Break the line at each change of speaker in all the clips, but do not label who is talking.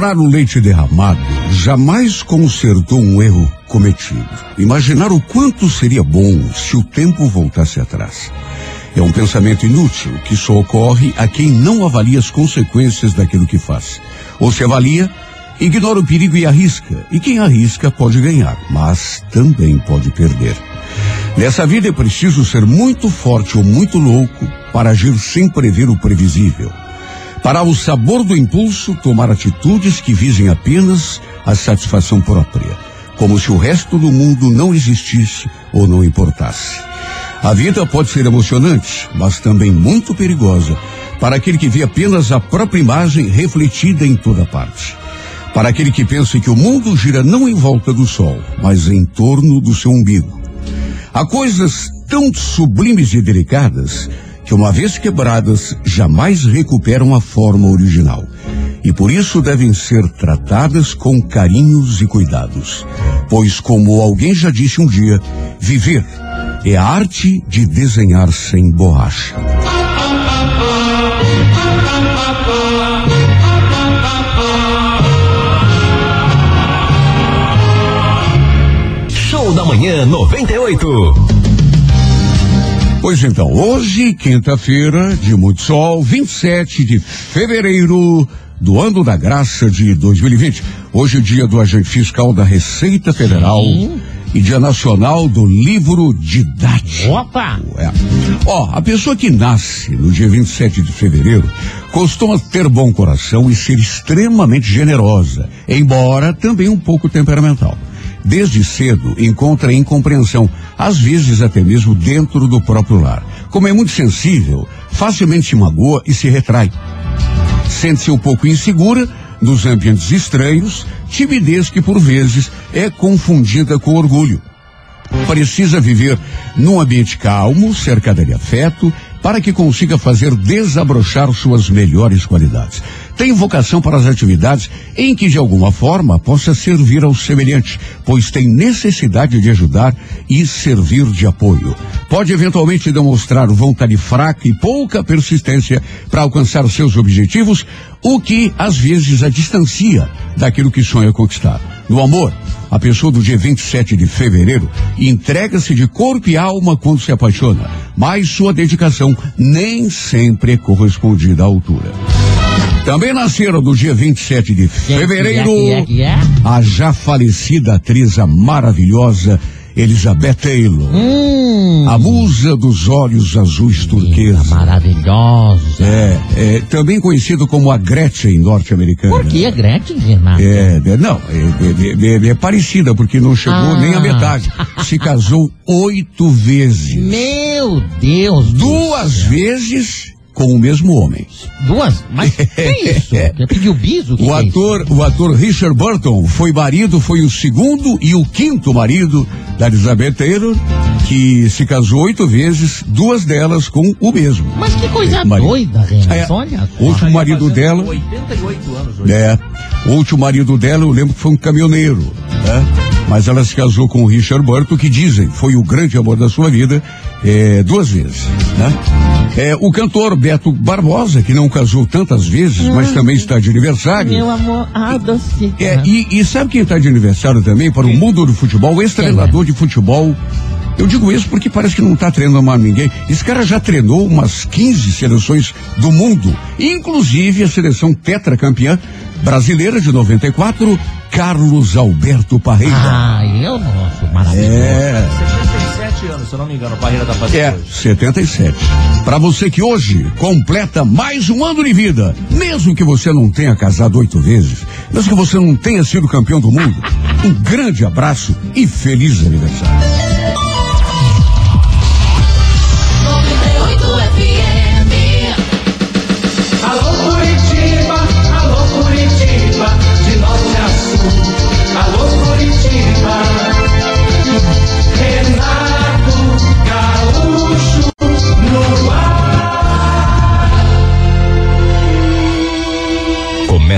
Chorar o leite derramado jamais consertou um erro cometido. Imaginar o quanto seria bom se o tempo voltasse atrás. É um pensamento inútil que só ocorre a quem não avalia as consequências daquilo que faz. Ou se avalia, ignora o perigo e arrisca. E quem arrisca pode ganhar, mas também pode perder. Nessa vida é preciso ser muito forte ou muito louco para agir sem prever o previsível. Para o sabor do impulso, tomar atitudes que visem apenas a satisfação própria, como se o resto do mundo não existisse ou não importasse. A vida pode ser emocionante, mas também muito perigosa para aquele que vê apenas a própria imagem refletida em toda parte. Para aquele que pensa que o mundo gira não em volta do sol, mas em torno do seu umbigo. Há coisas tão sublimes e delicadas que, uma vez quebradas, jamais recuperam a forma original. E por isso devem ser tratadas com carinhos e cuidados. Pois, como alguém já disse um dia, viver é a arte de desenhar sem borracha.
Show da Manhã 98.
Pois então, hoje, quinta-feira, de muito sol, 27 de fevereiro do ano da graça de 2020. Hoje é dia do agente fiscal da Receita Federal. Sim e Dia Nacional do Livro Didático.
Opa!
É. Ó, a pessoa que nasce no dia 27 de fevereiro costuma ter bom coração e ser extremamente generosa, embora também um pouco temperamental. Desde cedo encontra incompreensão, às vezes até mesmo dentro do próprio lar. Como é muito sensível, facilmente se magoa e se retrai. Sente-se um pouco insegura nos ambientes estranhos, timidez que por vezes é confundida com orgulho. Precisa viver num ambiente calmo, cercada de afeto, para que consiga fazer desabrochar suas melhores qualidades. Tem vocação para as atividades em que de alguma forma possa servir ao semelhante, pois tem necessidade de ajudar e servir de apoio. Pode eventualmente demonstrar vontade fraca e pouca persistência para alcançar seus objetivos, o que às vezes a distancia daquilo que sonha conquistar. No amor, a pessoa do dia 27 de fevereiro entrega-se de corpo e alma quando se apaixona, mas sua dedicação nem sempre é correspondida à altura. Também nasceram no dia 27 de fevereiro a já falecida atriz maravilhosa Elizabeth Taylor.
Hum.
A musa dos olhos azuis turquesa.
Maravilhosa.
É, é, também conhecido como a Gretchen norte-americana.
Por que a Gretchen, Renato?
É, é não, é, é, é, é parecida, porque não chegou ah. nem a metade. Se casou oito vezes.
Meu Deus!
Duas vezes com o mesmo homem.
Duas? Mas que é isso? Já pediu biso?
o
é
ator, o ator Richard Burton foi marido, foi o segundo e o quinto marido da Elizabeth Taylor, que se casou oito vezes, duas delas com o mesmo.
Mas que coisa doida, Renan. É, Olha.
O último marido dela.
88 anos hoje.
É. O último marido dela, eu lembro que foi um caminhoneiro, né? Mas ela se casou com o Richard Burton, que dizem foi o grande amor da sua vida, é, duas vezes, né? É, o cantor Beto Barbosa, que não casou tantas vezes, mas ah, também está de aniversário.
Meu amor, ah, doce.
É, e, e sabe quem está de aniversário também para o mundo do futebol? Ex-treinador de futebol eu digo isso porque parece que não está treinando mais ninguém. Esse cara já treinou umas 15 seleções do mundo, inclusive a seleção tetracampeã brasileira de 94, Carlos Alberto Parreira.
Ah, eu nosso, maravilhoso.
É. 77 anos, se eu não me engano, Parreira tá fazendo
É, hoje. 77. Para você que hoje completa mais um ano de vida, mesmo que você não tenha casado oito vezes, mesmo que você não tenha sido campeão do mundo, um grande abraço e feliz aniversário.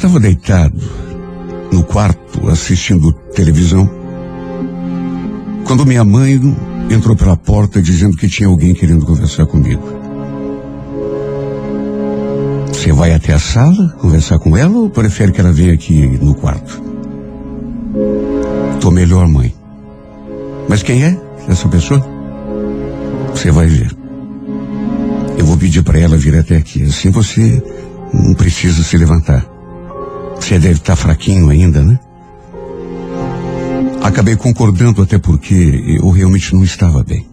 estava deitado no quarto assistindo televisão quando minha mãe entrou pela porta dizendo que tinha alguém querendo conversar comigo. Você vai até a sala conversar com ela ou prefere que ela venha aqui no quarto? Tô melhor, mãe. Mas quem é essa pessoa? Você vai ver. Eu vou pedir para ela vir até aqui. Assim você não precisa se levantar. Você deve estar tá fraquinho ainda, né? Acabei concordando até porque eu realmente não estava bem.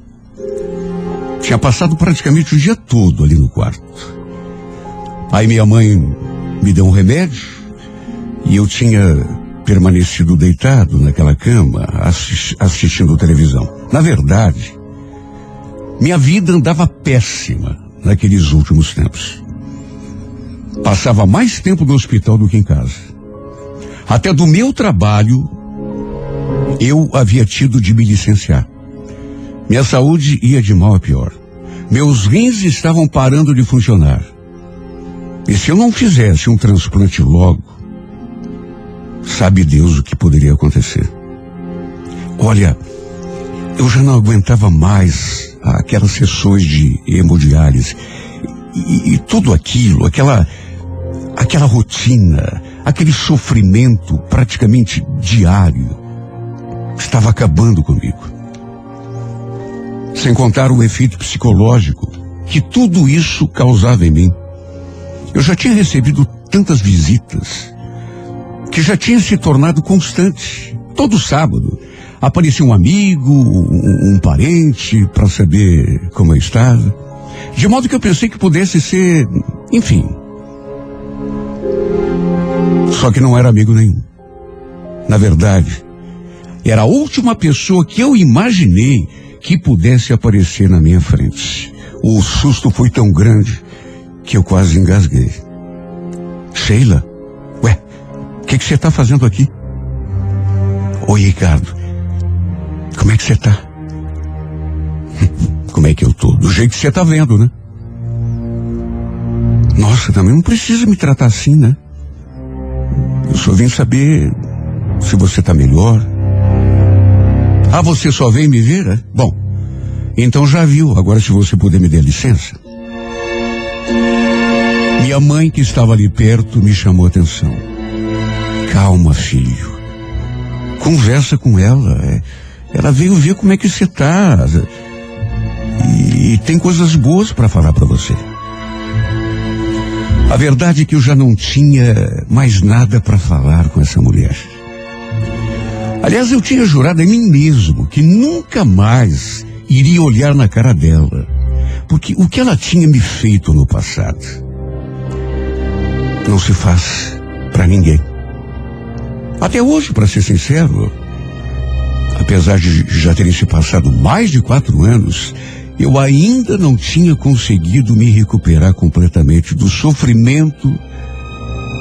Tinha passado praticamente o dia todo ali no quarto. Aí minha mãe me deu um remédio e eu tinha permanecido deitado naquela cama assistindo televisão. Na verdade, minha vida andava péssima naqueles últimos tempos. Passava mais tempo no hospital do que em casa. Até do meu trabalho, eu havia tido de me licenciar. Minha saúde ia de mal a pior. Meus rins estavam parando de funcionar. E se eu não fizesse um transplante logo, sabe Deus o que poderia acontecer. Olha, eu já não aguentava mais aquelas sessões de hemodiálise e, e tudo aquilo, aquela aquela rotina, aquele sofrimento praticamente diário, estava acabando comigo. Sem contar o efeito psicológico que tudo isso causava em mim. Eu já tinha recebido tantas visitas que já tinha se tornado constante. Todo sábado aparecia um amigo, um, um parente para saber como eu estava. De modo que eu pensei que pudesse ser, enfim, só que não era amigo nenhum. Na verdade, era a última pessoa que eu imaginei que pudesse aparecer na minha frente. O susto foi tão grande que eu quase engasguei. Sheila, ué, o que você está fazendo aqui? Oi, Ricardo. Como é que você está? Como é que eu tô? Do jeito que você está vendo, né? Nossa, também não precisa me tratar assim, né? Eu só vim saber se você está melhor. Ah, você só veio me ver? É? Bom, então já viu. Agora, se você puder me dar licença. Minha mãe, que estava ali perto, me chamou a atenção. Calma, filho. Conversa com ela. É. Ela veio ver como é que você está. E, e tem coisas boas para falar para você. A verdade é que eu já não tinha mais nada para falar com essa mulher. Aliás, eu tinha jurado a mim mesmo que nunca mais iria olhar na cara dela. Porque o que ela tinha me feito no passado não se faz para ninguém. Até hoje, para ser sincero, apesar de já terem se passado mais de quatro anos, eu ainda não tinha conseguido me recuperar completamente do sofrimento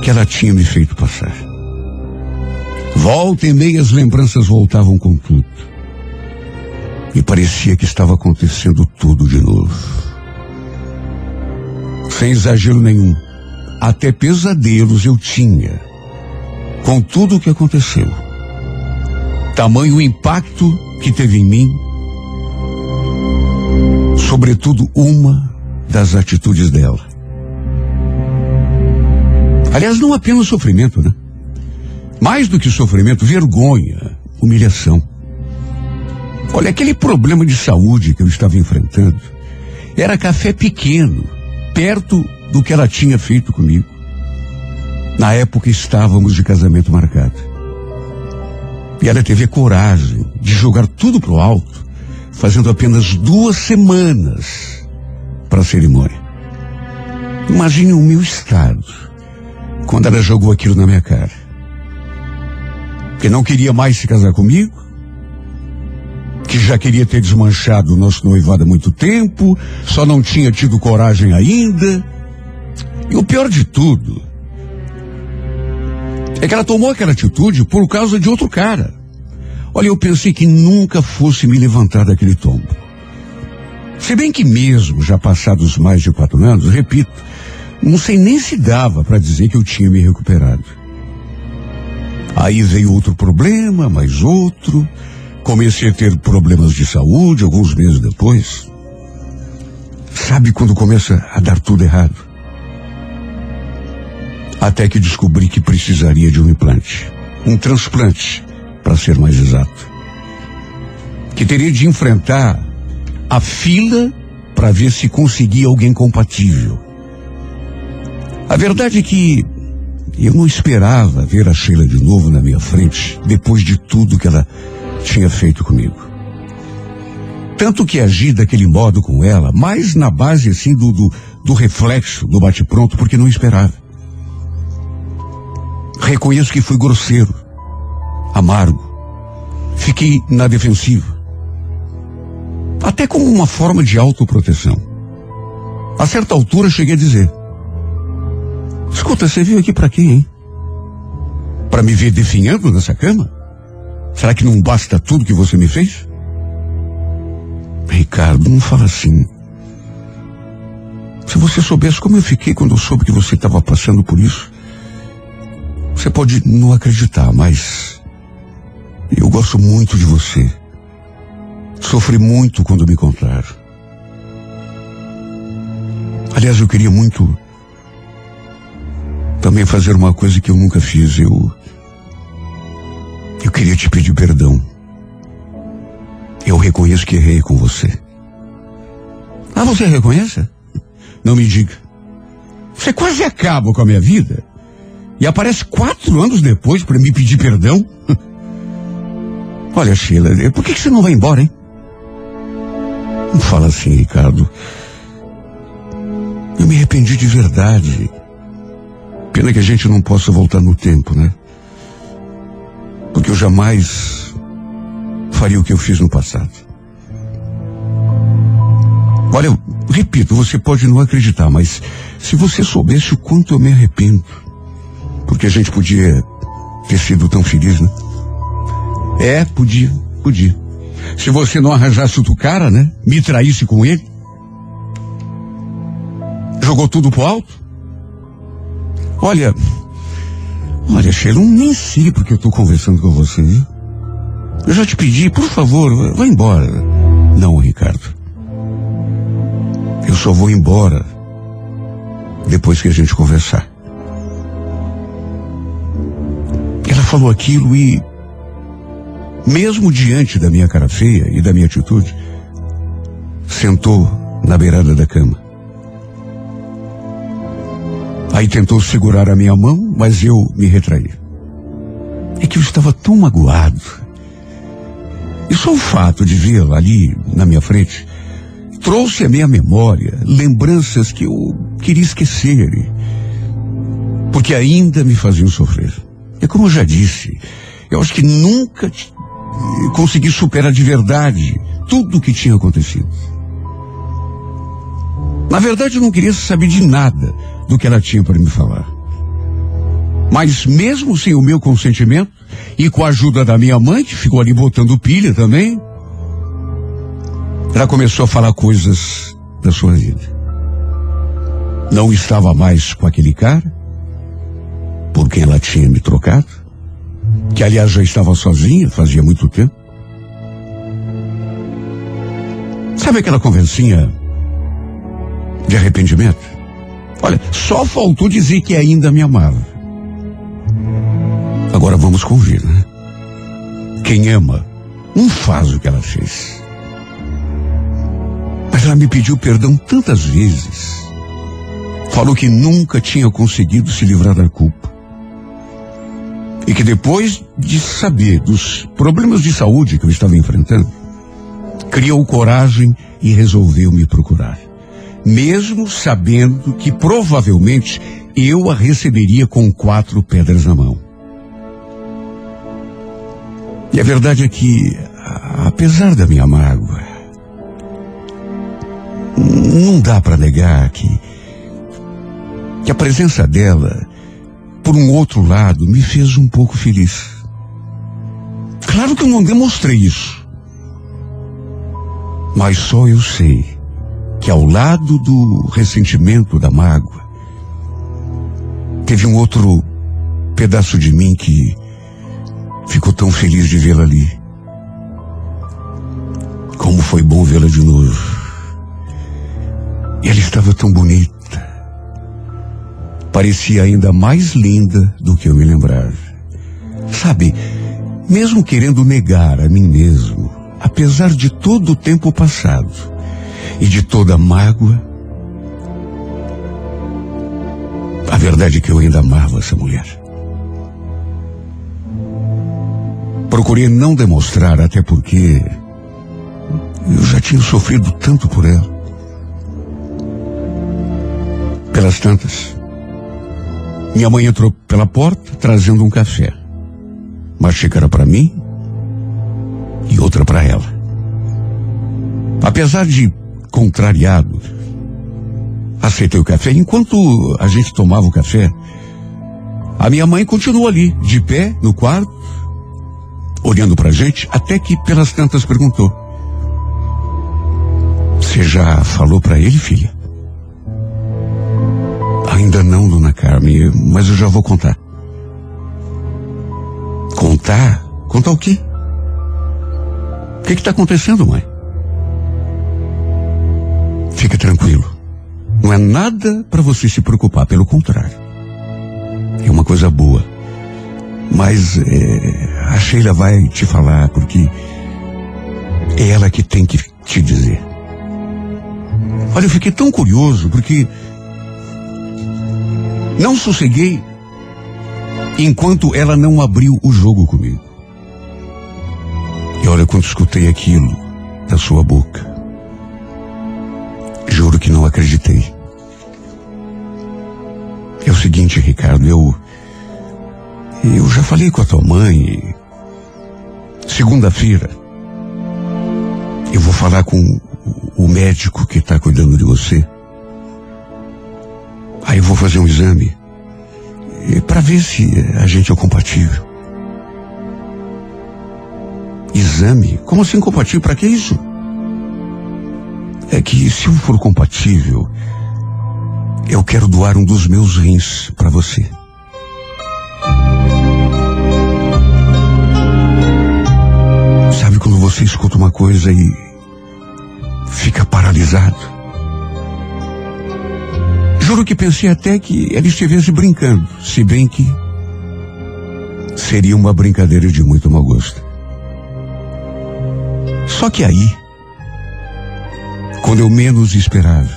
que ela tinha me feito passar. Volta e meia as lembranças voltavam com tudo. E parecia que estava acontecendo tudo de novo. Sem exagero nenhum. Até pesadelos eu tinha com tudo o que aconteceu. Tamanho impacto que teve em mim sobretudo uma das atitudes dela. Aliás, não apenas sofrimento, né? Mais do que sofrimento, vergonha, humilhação. Olha, aquele problema de saúde que eu estava enfrentando era café pequeno, perto do que ela tinha feito comigo. Na época estávamos de casamento marcado. E ela teve coragem de jogar tudo pro alto fazendo apenas duas semanas para a cerimônia. Imagine o meu estado quando ela jogou aquilo na minha cara. Que não queria mais se casar comigo, que já queria ter desmanchado o nosso noivado há muito tempo, só não tinha tido coragem ainda. E o pior de tudo é que ela tomou aquela atitude por causa de outro cara. Olha, eu pensei que nunca fosse me levantar daquele tombo. Se bem que mesmo, já passados mais de quatro anos, repito, não sei nem se dava para dizer que eu tinha me recuperado. Aí veio outro problema, mais outro. Comecei a ter problemas de saúde alguns meses depois. Sabe quando começa a dar tudo errado? Até que descobri que precisaria de um implante. Um transplante, para ser mais exato. Que teria de enfrentar a fila para ver se conseguia alguém compatível. A verdade é que eu não esperava ver a Sheila de novo na minha frente, depois de tudo que ela tinha feito comigo. Tanto que agi daquele modo com ela, mais na base assim do, do, do reflexo, do bate-pronto, porque não esperava. Reconheço que fui grosseiro, amargo, fiquei na defensiva. Até como uma forma de autoproteção. A certa altura cheguei a dizer: Escuta, você veio aqui para quê, hein? Para me ver definhando nessa cama? Será que não basta tudo que você me fez? Ricardo, não fala assim. Se você soubesse como eu fiquei quando eu soube que você estava passando por isso, você pode não acreditar, mas eu gosto muito de você. Sofri muito quando me contaram. Aliás, eu queria muito também fazer uma coisa que eu nunca fiz. Eu. Eu queria te pedir perdão. Eu reconheço que errei com você. Ah, você reconhece? Não me diga. Você quase acaba com a minha vida e aparece quatro anos depois para me pedir perdão? Olha, Sheila, por que, você não vai embora, hein? Não fala assim, Ricardo. Eu me arrependi de verdade. Pena que a gente não possa voltar no tempo, né? Porque eu jamais faria o que eu fiz no passado. Olha, repito, você pode não acreditar, mas se você soubesse o quanto eu me arrependo, porque a gente podia ter sido tão feliz, né? É, podia, podia. Se você não arranjasse outro cara, né? Me traísse com ele. Jogou tudo pro alto. Olha, olha, Sheila, nem sei porque eu estou conversando com você, viu? Eu já te pedi, por favor, vá embora. Não, Ricardo. Eu só vou embora depois que a gente conversar. Ela falou aquilo e, mesmo diante da minha cara feia e da minha atitude, sentou na beirada da cama. Aí tentou segurar a minha mão, mas eu me retraí. É que eu estava tão magoado. E só o fato de vê-la ali na minha frente trouxe à minha memória lembranças que eu queria esquecer, porque ainda me faziam sofrer. É como eu já disse, eu acho que nunca consegui superar de verdade tudo o que tinha acontecido. Na verdade, eu não queria saber de nada do que ela tinha para me falar. Mas mesmo sem o meu consentimento e com a ajuda da minha mãe, que ficou ali botando pilha também, ela começou a falar coisas da sua vida. Não estava mais com aquele cara, por quem ela tinha me trocado, que aliás já estava sozinha, fazia muito tempo. Sabe aquela conversinha de arrependimento? Olha, só faltou dizer que ainda me amava. Agora vamos convir, né? Quem ama não faz o que ela fez. Mas ela me pediu perdão tantas vezes. Falou que nunca tinha conseguido se livrar da culpa. E que depois de saber dos problemas de saúde que eu estava enfrentando, criou coragem e resolveu me procurar mesmo sabendo que provavelmente eu a receberia com quatro pedras na mão. E a verdade é que, apesar da minha mágoa, não dá para negar que, que a presença dela, por um outro lado, me fez um pouco feliz. Claro que eu não demonstrei isso. Mas só eu sei que ao lado do ressentimento, da mágoa, teve um outro pedaço de mim que ficou tão feliz de vê-la ali. Como foi bom vê-la de novo. E ela estava tão bonita. Parecia ainda mais linda do que eu me lembrava. Sabe, mesmo querendo negar a mim mesmo, apesar de todo o tempo passado e de toda a mágoa, a verdade é que eu ainda amava essa mulher. Procurei não demonstrar, até porque eu já tinha sofrido tanto por ela. Pelas tantas, minha mãe entrou pela porta trazendo um café. Uma xícara para mim e outra para ela. Apesar de contrariado, aceitei o café. Enquanto a gente tomava o café, a minha mãe continuou ali, de pé, no quarto, olhando pra gente, até que pelas tantas perguntou: Você já falou para ele, filha? Ainda não, dona Carmen, mas eu já vou contar. Contar? Contar o quê? O que está acontecendo, mãe? Fica tranquilo. Não é nada para você se preocupar, pelo contrário. É uma coisa boa. Mas é, a Sheila vai te falar porque é ela que tem que te dizer. Olha, eu fiquei tão curioso porque não sosseguei enquanto ela não abriu o jogo comigo. E olha, quando escutei aquilo da sua boca, juro que não acreditei. É o seguinte, Ricardo, eu. Eu já falei com a tua mãe. Segunda-feira, eu vou falar com o médico que está cuidando de você. Eu vou fazer um exame para ver se a gente é compatível. Exame? Como assim compatível? Para que isso? É que se eu for compatível, eu quero doar um dos meus rins para você. Sabe quando você escuta uma coisa e fica paralisado? Juro que pensei até que ela estivesse brincando, se bem que seria uma brincadeira de muito mau gosto. Só que aí, quando eu menos esperava,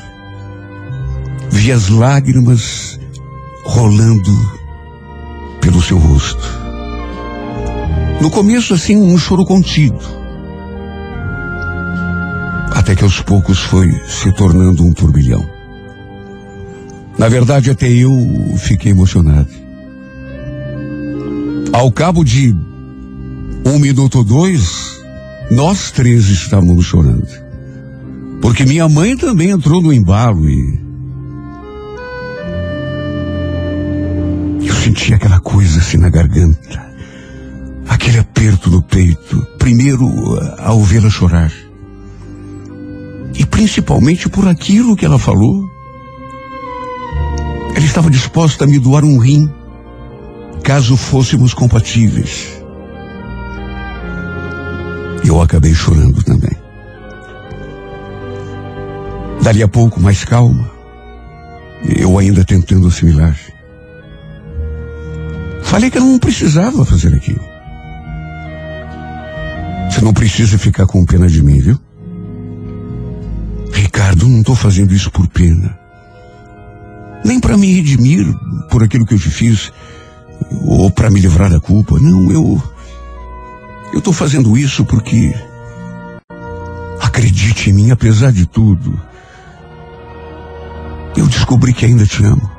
vi as lágrimas rolando pelo seu rosto. No começo, assim, um choro contido. Até que aos poucos foi se tornando um turbilhão. Na verdade, até eu fiquei emocionado. Ao cabo de um minuto ou dois, nós três estávamos chorando. Porque minha mãe também entrou no embalo e. Eu senti aquela coisa assim na garganta. Aquele aperto no peito. Primeiro, ao vê-la chorar. E principalmente por aquilo que ela falou ela estava disposta a me doar um rim, caso fôssemos compatíveis. Eu acabei chorando também. Dali a pouco, mais calma, eu ainda tentando assimilar. Falei que eu não precisava fazer aquilo. Você não precisa ficar com pena de mim, viu? Ricardo, não estou fazendo isso por pena nem para me redimir por aquilo que eu te fiz, ou para me livrar da culpa. Não, eu. Eu estou fazendo isso porque. Acredite em mim, apesar de tudo. Eu descobri que ainda te amo.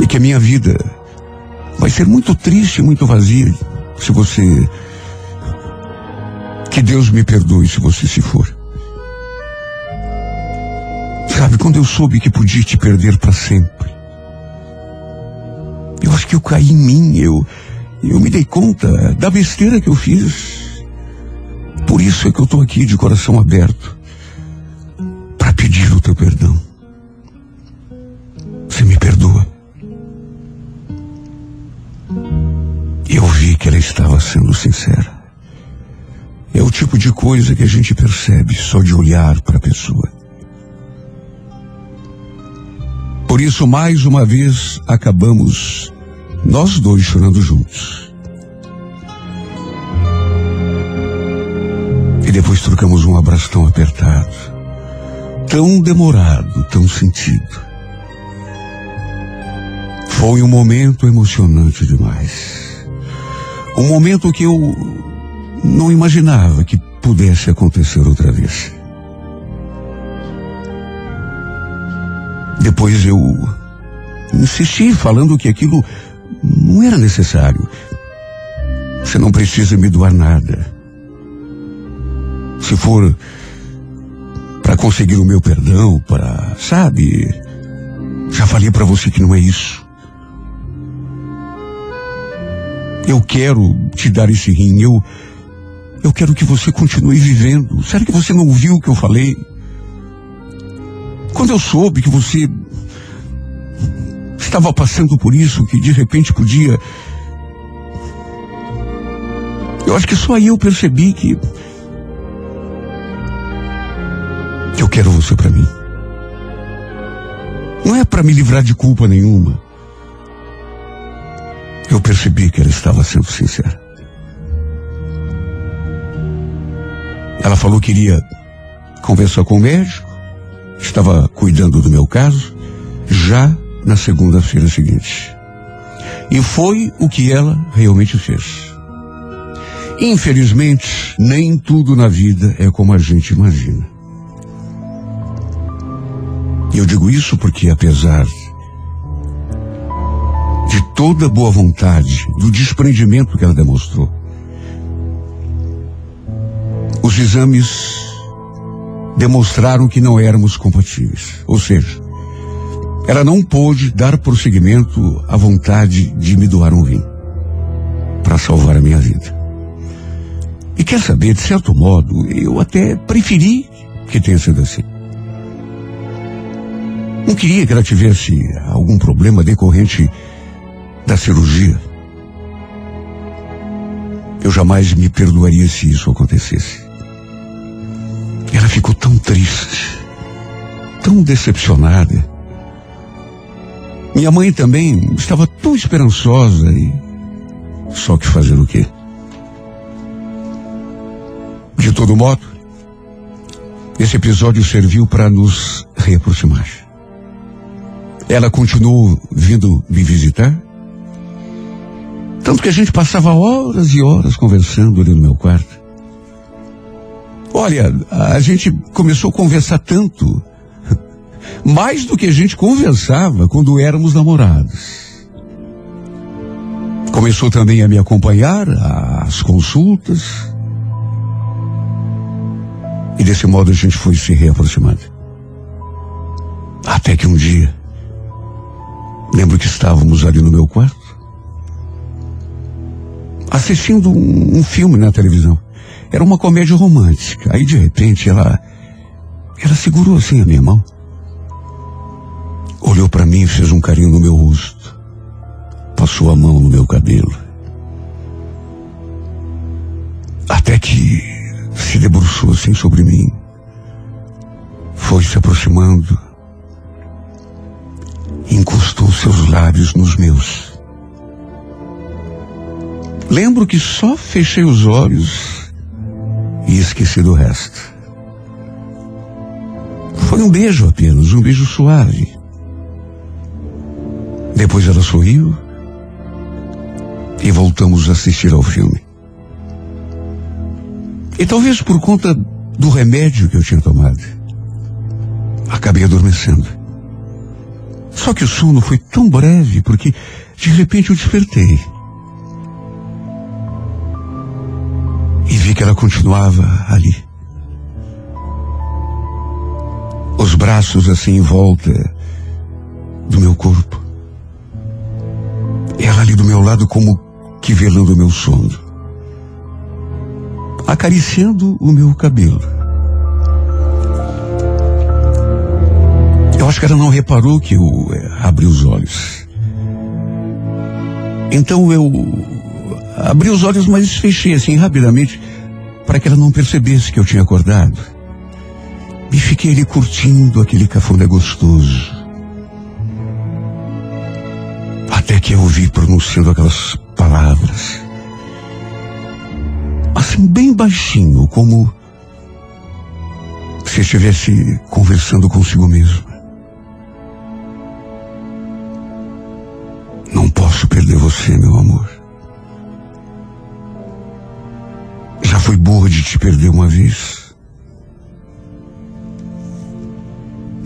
E que a minha vida vai ser muito triste, muito vazia se você. Que Deus me perdoe se você se for. Sabe, quando eu soube que podia te perder para sempre, eu acho que eu caí em mim, eu, eu me dei conta da besteira que eu fiz. Por isso é que eu estou aqui de coração aberto para pedir o teu perdão. Você me perdoa. Eu vi que ela estava sendo sincera. É o tipo de coisa que a gente percebe só de olhar para a pessoa. Por isso, mais uma vez, acabamos nós dois chorando juntos. E depois trocamos um abraço tão apertado, tão demorado, tão sentido. Foi um momento emocionante demais. Um momento que eu não imaginava que pudesse acontecer outra vez. Depois eu insisti falando que aquilo não era necessário. Você não precisa me doar nada. Se for para conseguir o meu perdão, para, sabe? Já falei para você que não é isso. Eu quero te dar esse rim. Eu, eu quero que você continue vivendo. Será que você não ouviu o que eu falei? Quando eu soube que você estava passando por isso, que de repente podia. Eu acho que só aí eu percebi que. que eu quero você para mim. Não é para me livrar de culpa nenhuma. Eu percebi que ela estava sendo sincera. Ela falou que iria conversar com o médico, estava cuidando do meu caso, já na segunda-feira seguinte. E foi o que ela realmente fez. Infelizmente, nem tudo na vida é como a gente imagina. E eu digo isso porque, apesar de toda boa vontade, do desprendimento que ela demonstrou, os exames demonstraram que não éramos compatíveis. Ou seja, ela não pôde dar prosseguimento à vontade de me doar um rim para salvar a minha vida. E quer saber, de certo modo, eu até preferi que tenha sido assim. Não queria que ela tivesse algum problema decorrente da cirurgia. Eu jamais me perdoaria se isso acontecesse. Ela ficou tão triste, tão decepcionada. Minha mãe também estava tão esperançosa e. Só que fazer o quê? De todo modo, esse episódio serviu para nos reaproximar. Ela continuou vindo me visitar. Tanto que a gente passava horas e horas conversando ali no meu quarto. Olha, a gente começou a conversar tanto mais do que a gente conversava quando éramos namorados. Começou também a me acompanhar às consultas. E desse modo a gente foi se reaproximando. Até que um dia, lembro que estávamos ali no meu quarto, assistindo um, um filme na televisão. Era uma comédia romântica. Aí de repente ela, ela segurou assim a minha mão olhou para mim e fez um carinho no meu rosto. Passou a mão no meu cabelo. Até que se debruçou assim sobre mim. Foi se aproximando. Encostou seus lábios nos meus. Lembro que só fechei os olhos e esqueci do resto. Foi um beijo apenas, um beijo suave. Depois ela sorriu e voltamos a assistir ao filme. E talvez por conta do remédio que eu tinha tomado, acabei adormecendo. Só que o sono foi tão breve porque de repente eu despertei. Vi que ela continuava ali. Os braços assim em volta do meu corpo. Ela ali do meu lado como que velando o meu sono. Acariciando o meu cabelo. Eu acho que ela não reparou que eu é, abri os olhos. Então eu abri os olhos, mas fechei assim rapidamente para que ela não percebesse que eu tinha acordado. E fiquei ali curtindo aquele cafuné gostoso. Até que eu ouvi pronunciando aquelas palavras. Assim, bem baixinho, como se estivesse conversando consigo mesmo. Não posso perder você, meu amor. Já fui burra de te perder uma vez.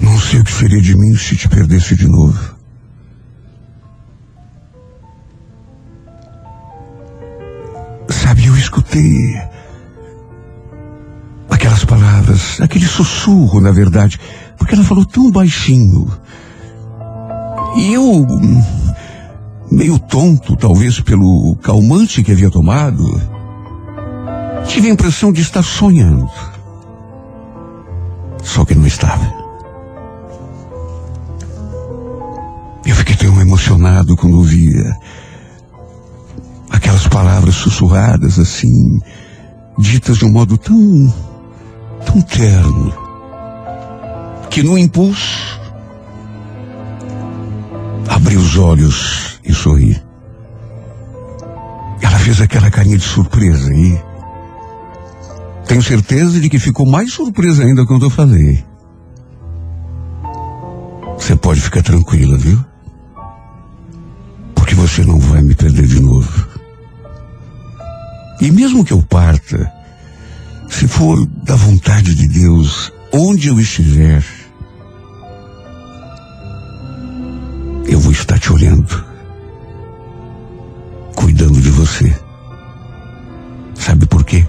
Não sei o que seria de mim se te perdesse de novo. Sabe, eu escutei aquelas palavras, aquele sussurro, na verdade, porque ela falou tão baixinho. E eu, meio tonto, talvez pelo calmante que havia tomado, tive a impressão de estar sonhando. Só que não estava. Eu fiquei tão emocionado quando via aquelas palavras sussurradas assim, ditas de um modo tão, tão terno, que no impulso abri os olhos e sorri. Ela fez aquela carinha de surpresa e tenho certeza de que ficou mais surpresa ainda quando eu falei. Você pode ficar tranquila, viu? Porque você não vai me perder de novo. E mesmo que eu parta, se for da vontade de Deus, onde eu estiver, eu vou estar te olhando, cuidando de você. Sabe por quê?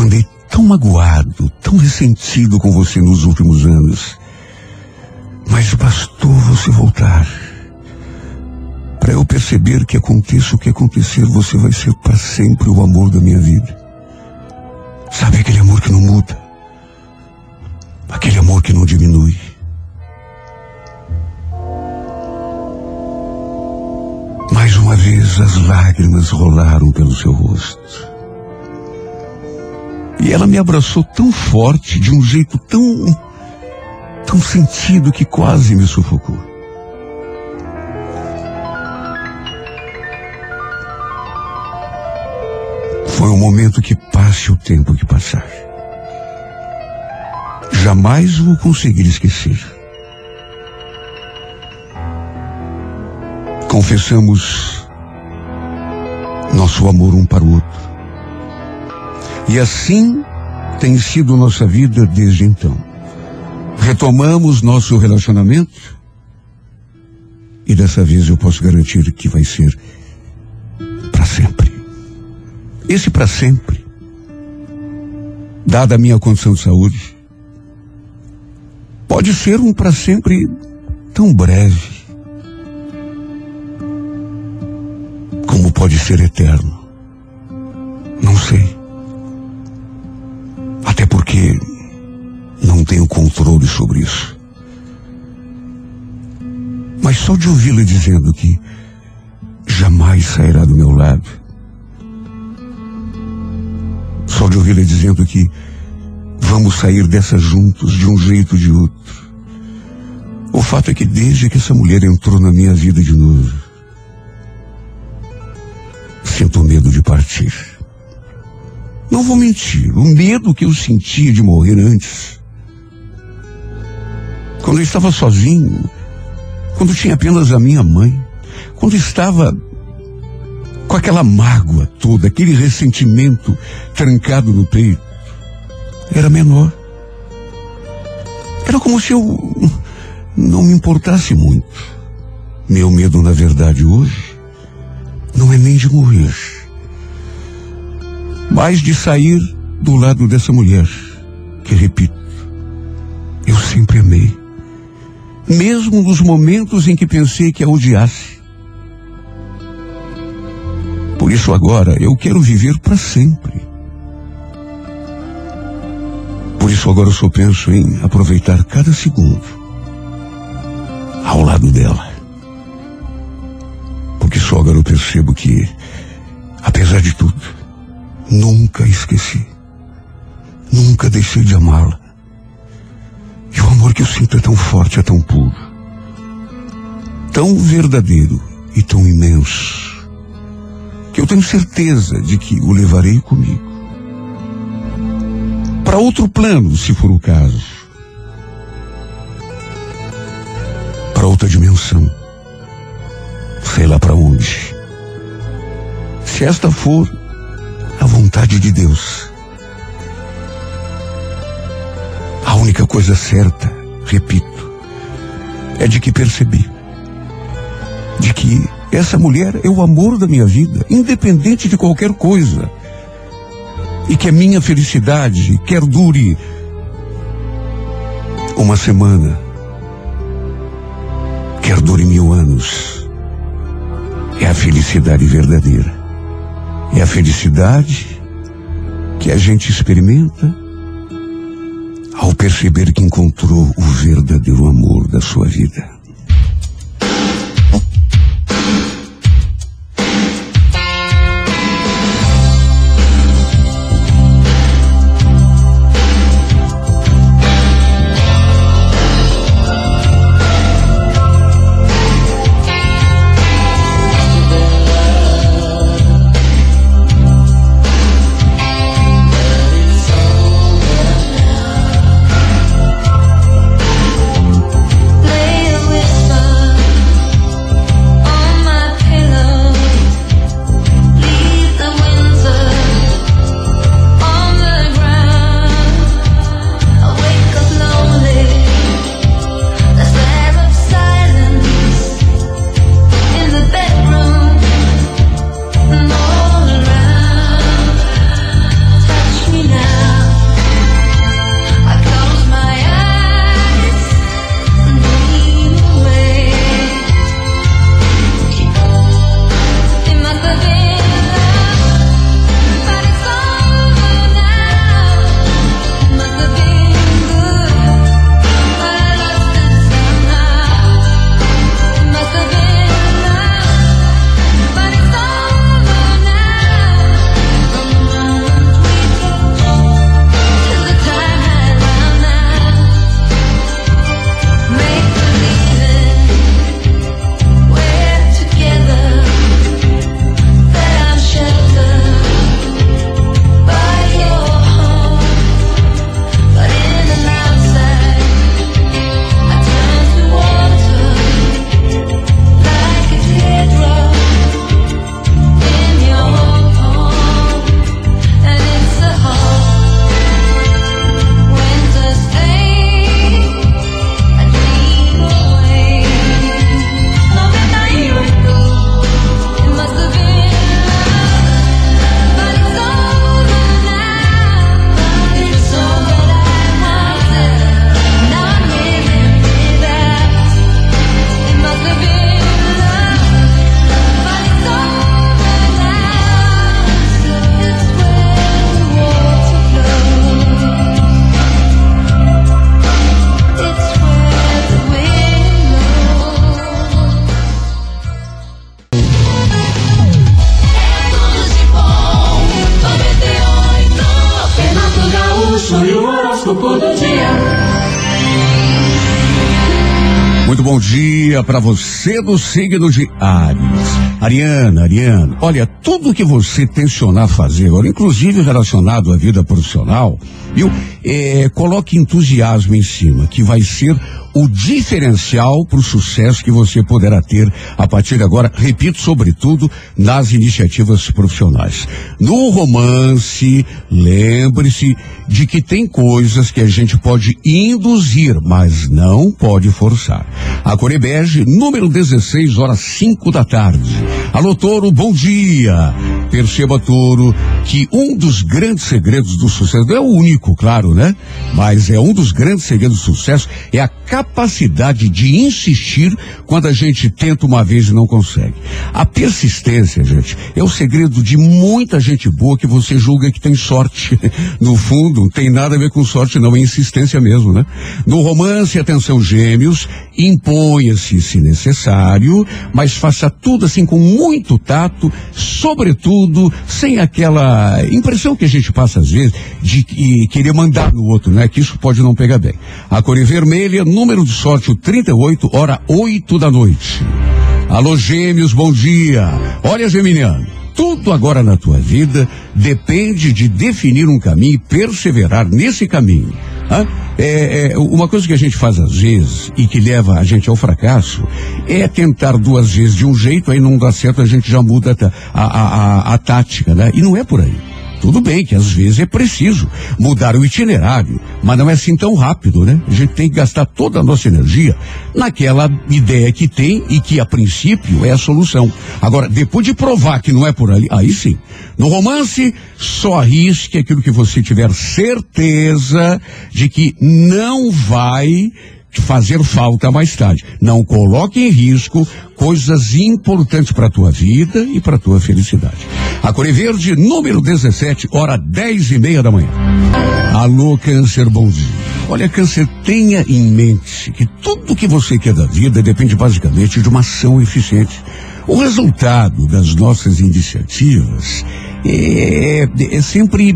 Eu andei tão magoado, tão ressentido com você nos últimos anos. Mas bastou você voltar para eu perceber que aconteça o que acontecer, você vai ser para sempre o amor da minha vida. Sabe aquele amor que não muda? Aquele amor que não diminui. Mais uma vez as lágrimas rolaram pelo seu rosto. E ela me abraçou tão forte, de um jeito tão. tão sentido que quase me sufocou. Foi um momento que passe o tempo que passar. Jamais vou conseguir esquecer. Confessamos nosso amor um para o outro. E assim tem sido nossa vida desde então. Retomamos nosso relacionamento e dessa vez eu posso garantir que vai ser para sempre. Esse para sempre, dada a minha condição de saúde, pode ser um para sempre tão breve, como pode ser eterno. Sobre isso. Mas só de ouvi-la dizendo que jamais sairá do meu lado. Só de ouvi-la dizendo que vamos sair dessa juntos de um jeito ou de outro. O fato é que desde que essa mulher entrou na minha vida de novo, sinto medo de partir. Não vou mentir, o medo que eu sentia de morrer antes. Quando eu estava sozinho, quando tinha apenas a minha mãe, quando estava com aquela mágoa toda, aquele ressentimento trancado no peito, era menor. Era como se eu não me importasse muito. Meu medo, na verdade, hoje, não é nem de morrer mas de sair do lado dessa mulher, que repito, eu sempre amei. Mesmo nos momentos em que pensei que a odiasse. Por isso agora eu quero viver para sempre. Por isso agora eu só penso em aproveitar cada segundo ao lado dela. Porque
sogra, eu percebo que, apesar de tudo, nunca esqueci. Nunca deixei de amá-la. E o amor que eu sinto é tão forte, é tão puro, tão verdadeiro e tão imenso, que eu tenho certeza de que o levarei comigo. Para outro plano, se for o caso. Para outra dimensão. Sei lá para onde. Se esta for a vontade de Deus. A única coisa certa, repito, é de que percebi de que essa mulher é o amor da minha vida, independente de qualquer coisa. E que a minha felicidade quer dure uma semana, quer dure mil anos. É a felicidade verdadeira. É a felicidade que a gente experimenta ao perceber que encontrou o verdadeiro amor da sua vida. Para você do signo de Ares. Ariana, Ariana, olha, tudo que você tensionar fazer agora, inclusive relacionado à vida profissional, viu? É, coloque entusiasmo em cima, que vai ser o diferencial para o sucesso que você poderá ter a partir de agora, repito, sobretudo nas iniciativas profissionais. No romance, lembre-se de que tem coisas que a gente pode induzir, mas não pode forçar. A Corebege, número 16, horas 5 da tarde. Alô, Toro, bom dia.
Perceba, Touro, que um dos grandes segredos do sucesso, não é o único, claro, né? Mas é um dos grandes segredos do sucesso, é a capacidade de insistir quando a gente tenta uma vez e não consegue. A persistência, gente, é o segredo de muita gente boa que você julga que tem sorte. No fundo, tem nada a ver com sorte, não, é insistência mesmo, né? No romance, atenção, gêmeos, imponha-se se necessário, mas faça tudo assim com muito tato, sobretudo sem aquela impressão que a gente passa às vezes de que querer mandar no outro, né? Que isso pode não pegar bem. A cor vermelha, número de sorte o 38, hora 8 da noite. Alô, gêmeos, bom dia. Olha, Geminiano, tudo agora na tua vida depende de definir um caminho e perseverar nesse caminho. Hã? É, é, uma coisa que a gente faz às vezes e que leva a gente ao fracasso é tentar duas vezes de um jeito, aí não dá certo, a gente já muda a, a, a, a tática, né? E não é por aí. Tudo bem que às vezes é preciso mudar o itinerário, mas não é assim tão rápido, né? A gente tem que gastar toda a nossa energia naquela ideia que tem e que a princípio é a solução. Agora, depois de provar que não é por ali, aí sim. No romance, só arrisque aquilo que você tiver certeza de que não vai fazer falta mais tarde. Não coloque em risco coisas importantes para a tua vida e para a tua felicidade. A Core Verde, número 17, hora 10 e meia da manhã. Alô, Câncer, dia. Olha, Câncer, tenha em mente que tudo que você quer da vida depende basicamente de uma ação eficiente. O resultado das nossas iniciativas é, é sempre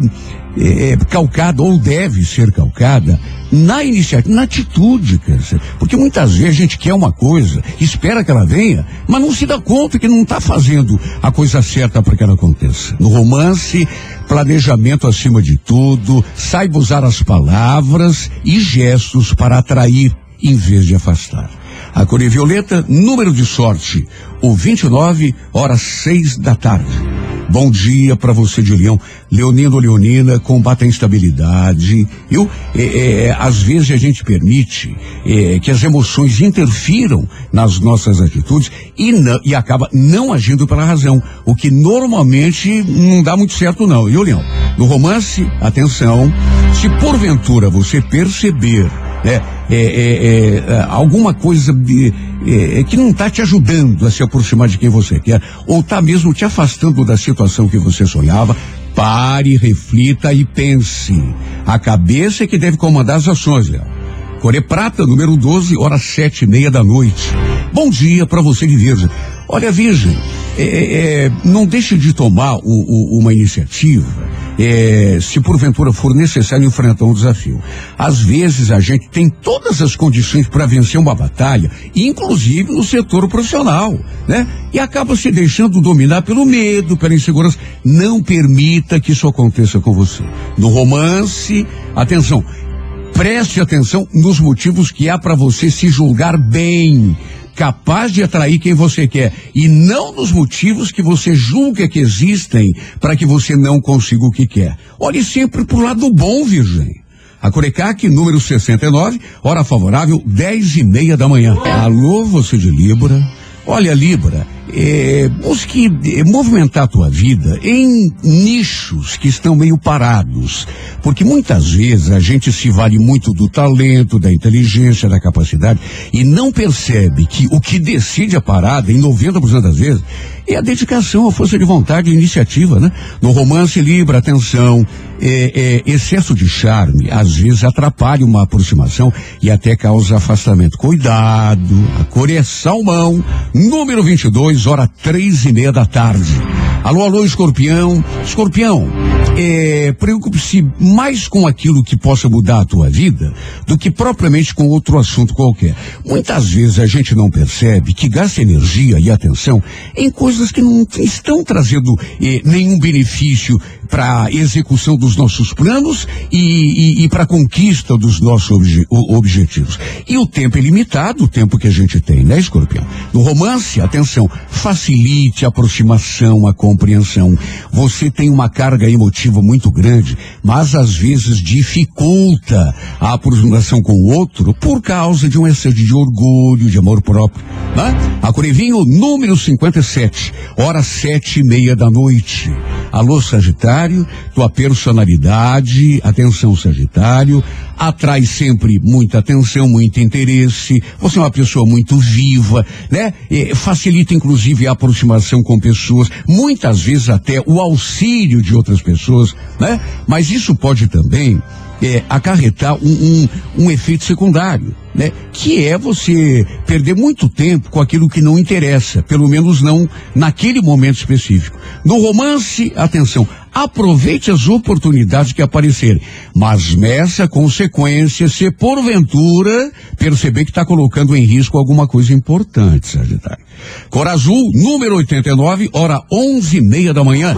é, é, calcada ou deve ser calcada na iniciativa, na atitude, câncer. Porque muitas vezes a gente quer uma coisa, espera que ela venha, mas não se dá conta que não está fazendo a coisa certa para que ela aconteça. No romance, planejamento acima de tudo, saiba usar as palavras e gestos para atrair em vez de afastar. A cor violeta, número de sorte, o 29, horas 6 da tarde. Bom dia para você de Leão. Leonino Leonina, combate a instabilidade. Eu, é, é, é, às vezes a gente permite é, que as emoções interfiram nas nossas atitudes e, não, e acaba não agindo pela razão, o que normalmente não dá muito certo não. E o Leão, no romance, atenção, se porventura você perceber né, é, é, é, alguma coisa de, é, é, que não está te ajudando a se aproximar de quem você quer, ou está mesmo te afastando da situação que você sonhava, pare, reflita e pense. A cabeça é que deve comandar as ações, Léo. Core Prata, número 12, horas sete e meia da noite. Bom dia para você de Virgem. Olha, Virgem, é, não deixe de tomar o, o, uma iniciativa é, se porventura for necessário enfrentar um desafio. Às vezes a gente tem todas as condições para vencer uma batalha, inclusive no setor profissional, né? E acaba se deixando dominar pelo medo, pela insegurança. Não permita que isso aconteça com você. No romance, atenção, preste atenção nos motivos que há para você se julgar bem capaz de atrair quem você quer e não nos motivos que você julga que existem para que você não consiga o que quer. Olhe sempre pro lado bom, Virgem. A Corecac, número 69, hora favorável, dez e meia da manhã. Alô, você de Libra. Olha, Libra, é, busque é, movimentar a tua vida em nichos que estão meio parados. Porque muitas vezes a gente se vale muito do talento, da inteligência, da capacidade e não percebe que o que decide a parada, em 90% das vezes, é a dedicação, a força de vontade e iniciativa, né? No romance Libra, atenção, é, é, excesso de charme às vezes atrapalha uma aproximação e até causa afastamento. Cuidado, a cor é salmão, número 22, hora três e meia da tarde. Alô, alô, escorpião. Escorpião, é, preocupe-se mais com aquilo que possa mudar a tua vida do que propriamente com outro assunto qualquer. Muitas vezes a gente não percebe que gasta energia e atenção em coisas que não estão trazendo eh, nenhum benefício para a execução dos nossos planos e, e, e para a conquista dos nossos obje, objetivos. E o tempo é limitado, o tempo que a gente tem, né, escorpião? No romance, atenção, facilite a aproximação, a compreensão. Você tem uma carga emotiva muito grande, mas às vezes dificulta a aproximação com o outro por causa de um excesso de orgulho, de amor próprio. Né? A Curivinho, número 57, hora sete e meia da noite. Alô, Sagitário, tua personalidade, atenção, Sagitário, atrai sempre muita atenção, muito interesse. Você é uma pessoa muito viva, né? E facilita inclusive a aproximação com pessoas, muitas vezes até o auxílio de outras pessoas, né? Mas isso pode também é, acarretar um, um, um efeito secundário, né? Que é você perder muito tempo com aquilo que não interessa, pelo menos não naquele momento específico. No romance, atenção, aproveite as oportunidades que aparecerem, mas meça consequências se porventura perceber que está colocando em risco alguma coisa importante, Sagitário. Cor Azul, número 89, hora onze e meia da manhã.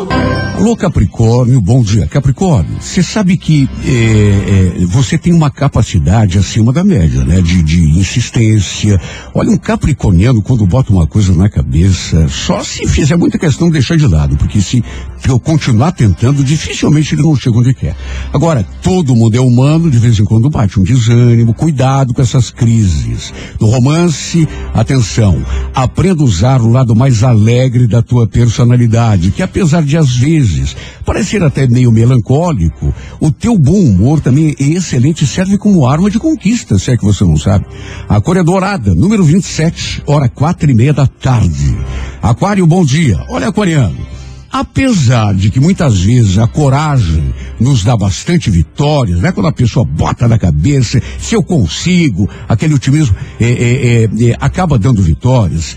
Alô, Capricórnio, bom dia. Capricórnio, você sabe que é, é, você tem uma capacidade acima da média, né? De, de insistência. Olha, um capricorniano, quando bota uma coisa na cabeça, só se fizer muita questão de deixar de lado, porque se eu continuar tentando, dificilmente ele não chega onde quer. Agora, todo mundo é humano, de vez em quando bate um desânimo, cuidado com essas crises. No romance, atenção, aprenda a usar o lado mais alegre da tua personalidade, que apesar de às vezes parecer até meio melancólico, o teu bom humor também é excelente e serve como arma de conquista, se é que você não sabe. A cor é dourada, número 27, hora quatro e meia da tarde. Aquário, bom dia. Olha, aquariano. Apesar de que muitas vezes a coragem nos dá bastante vitórias, né? Quando a pessoa bota na cabeça, se eu consigo, aquele otimismo é, é, é, acaba dando vitórias.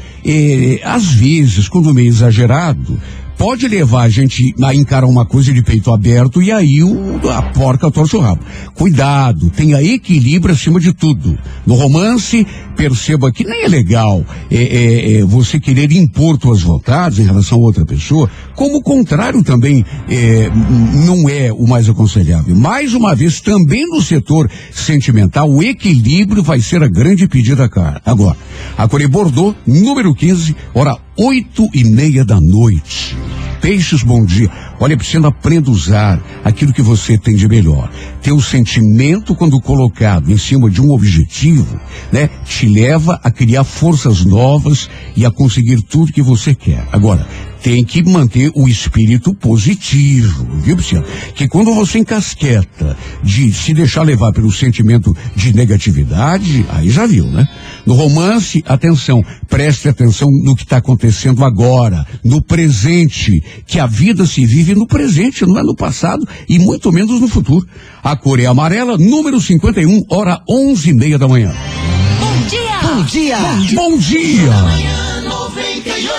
às vezes, quando meio exagerado, pode levar a gente a encarar uma coisa de peito aberto e aí o, a porca torce o rabo. Cuidado, tenha equilíbrio acima de tudo. No romance, perceba que nem é legal é, é, é, você querer impor suas vontades em relação a outra pessoa, como o contrário também é, não é o mais aconselhável. Mais uma vez, também no setor sentimental, o equilíbrio vai ser a grande pedida cara. Agora, a Core Bordeaux, número 15, hora oito e meia da noite. Peixes, bom dia. Olha, precisa aprender a usar aquilo que você tem de melhor. Ter o sentimento, quando colocado em cima de um objetivo, né, te leva a criar forças novas e a conseguir tudo que você quer. Agora, tem que manter o espírito positivo, viu, Luciano? Que quando você encasqueta de se deixar levar pelo sentimento de negatividade, aí já viu, né? No romance, atenção, preste atenção no que está acontecendo agora, no presente, que a vida se vive no presente, não é no passado e muito menos no futuro. A cor é amarela, número 51, hora onze e meia da manhã.
Bom dia!
Bom dia!
Bom dia! Bom dia.
Manhã 98.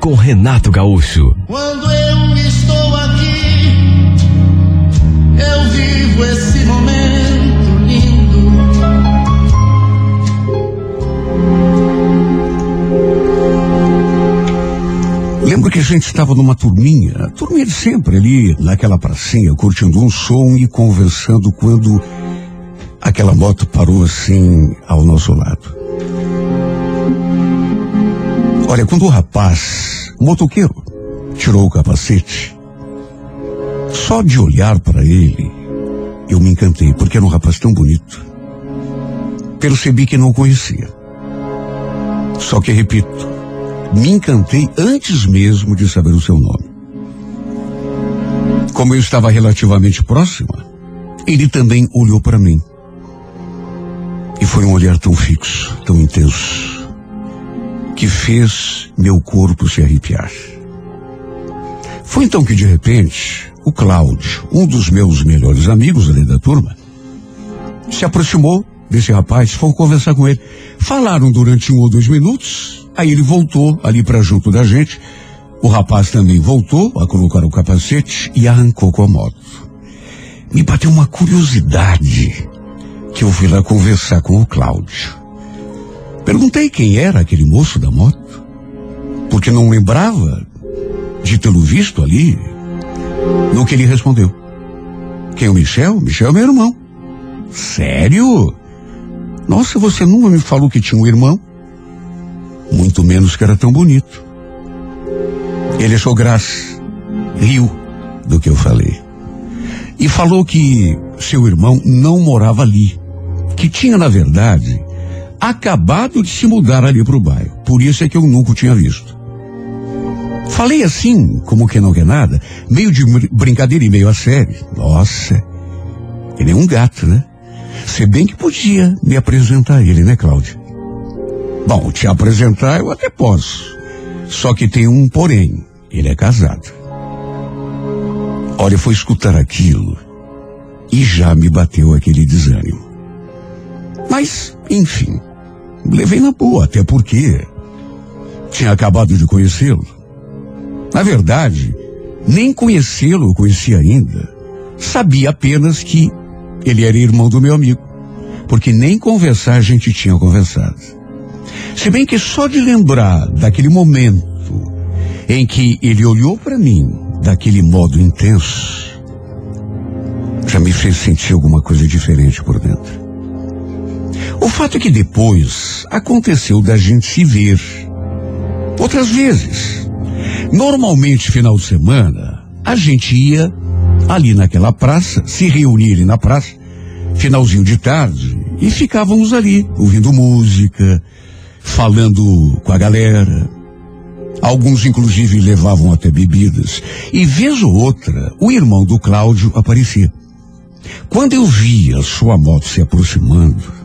com Renato Gaúcho.
Quando eu estou aqui, eu vivo esse momento lindo.
Lembro que a gente estava numa turminha, turminha de sempre ali, naquela pracinha, curtindo um som e conversando quando aquela moto parou assim ao nosso lado. Olha, quando o rapaz, o motoqueiro, tirou o capacete, só de olhar para ele, eu me encantei, porque era um rapaz tão bonito. Percebi que não o conhecia. Só que, repito, me encantei antes mesmo de saber o seu nome. Como eu estava relativamente próxima, ele também olhou para mim. E foi um olhar tão fixo, tão intenso, que fez meu corpo se arrepiar. Foi então que, de repente, o Cláudio, um dos meus melhores amigos ali da turma, se aproximou desse rapaz, foi conversar com ele. Falaram durante um ou dois minutos, aí ele voltou ali para junto da gente. O rapaz também voltou a colocar o capacete e arrancou com a moto. me bateu uma curiosidade que eu fui lá conversar com o Cláudio. Perguntei quem era aquele moço da moto, porque não lembrava de tê-lo visto ali. No que ele respondeu: Quem é o Michel? Michel é meu irmão. Sério? Nossa, você nunca me falou que tinha um irmão? Muito menos que era tão bonito. Ele achou graça, riu do que eu falei. E falou que seu irmão não morava ali, que tinha, na verdade, acabado de se mudar ali para o bairro. Por isso é que eu nunca o tinha visto. Falei assim, como que não quer nada, meio de br- brincadeira e meio a sério. Nossa, ele é um gato, né? Se bem que podia me apresentar a ele, né, Cláudio? Bom, te apresentar eu até posso. Só que tem um porém. Ele é casado. Olha, foi escutar aquilo e já me bateu aquele desânimo. Mas, enfim, levei na boa, até porque tinha acabado de conhecê-lo. Na verdade, nem conhecê-lo eu conhecia ainda. Sabia apenas que ele era irmão do meu amigo, porque nem conversar a gente tinha conversado. Se bem que só de lembrar daquele momento em que ele olhou para mim daquele modo intenso, já me fez sentir alguma coisa diferente por dentro. O fato é que depois aconteceu da gente se ver. Outras vezes. Normalmente, final de semana, a gente ia ali naquela praça, se reunia ali na praça, finalzinho de tarde, e ficávamos ali, ouvindo música, falando com a galera. Alguns, inclusive, levavam até bebidas. E vez ou outra, o irmão do Cláudio aparecia. Quando eu via sua moto se aproximando,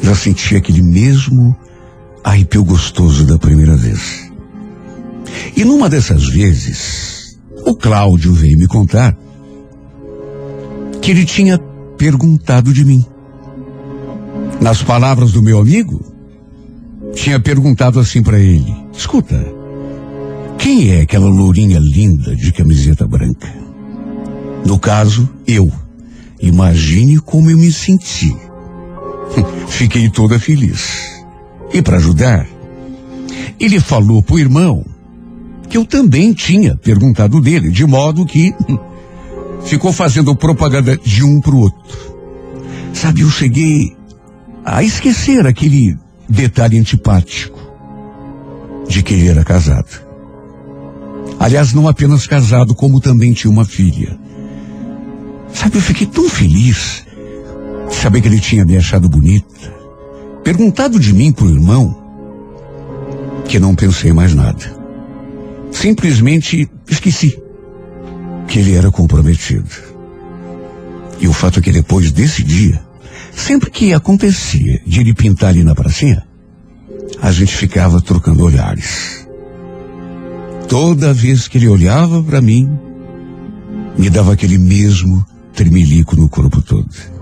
já sentia aquele mesmo arrepio gostoso da primeira vez. E numa dessas vezes, o Cláudio veio me contar que ele tinha perguntado de mim. Nas palavras do meu amigo, tinha perguntado assim para ele: Escuta, quem é aquela lourinha linda de camiseta branca? No caso, eu. Imagine como eu me senti. Fiquei toda feliz. E para ajudar, ele falou pro irmão que eu também tinha perguntado dele, de modo que ficou fazendo propaganda de um pro outro. Sabe, eu cheguei a esquecer aquele detalhe antipático de que ele era casado. Aliás, não apenas casado, como também tinha uma filha. Sabe, eu fiquei tão feliz saber que ele tinha me achado bonita. Perguntado de mim pro irmão, que não pensei mais nada. Simplesmente esqueci que ele era comprometido. E o fato é que depois desse dia, sempre que acontecia de ele pintar ali na pracinha, a gente ficava trocando olhares. Toda vez que ele olhava para mim, me dava aquele mesmo tremelico no corpo todo.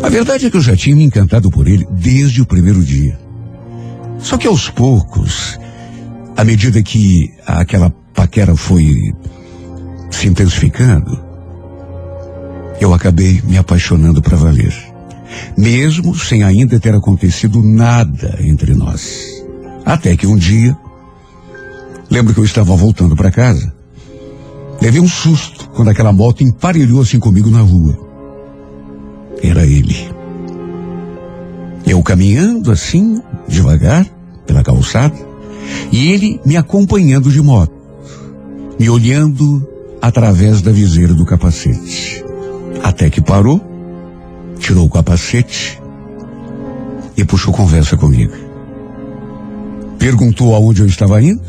A verdade é que eu já tinha me encantado por ele desde o primeiro dia. Só que aos poucos, à medida que aquela paquera foi se intensificando, eu acabei me apaixonando para valer. Mesmo sem ainda ter acontecido nada entre nós. Até que um dia, lembro que eu estava voltando para casa, levei um susto quando aquela moto emparelhou assim comigo na rua. Era ele. Eu caminhando assim, devagar, pela calçada, e ele me acompanhando de moto, me olhando através da viseira do capacete. Até que parou, tirou o capacete e puxou conversa comigo. Perguntou aonde eu estava indo,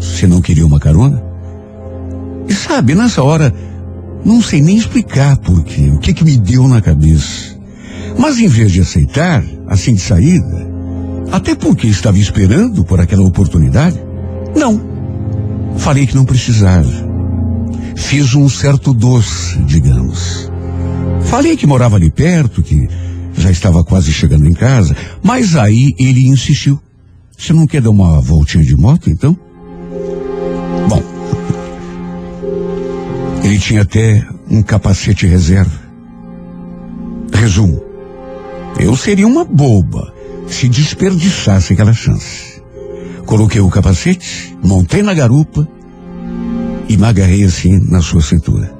se não queria uma carona. E sabe, nessa hora, não sei nem explicar por quê, o que que me deu na cabeça. Mas em vez de aceitar, assim de saída, até porque estava esperando por aquela oportunidade, não. Falei que não precisava. Fiz um certo doce, digamos. Falei que morava ali perto, que já estava quase chegando em casa, mas aí ele insistiu. Você não quer dar uma voltinha de moto, então? Bom, ele tinha até um capacete reserva. Resumo. Eu seria uma boba se desperdiçasse aquela chance. Coloquei o capacete, montei na garupa e me agarrei assim na sua cintura.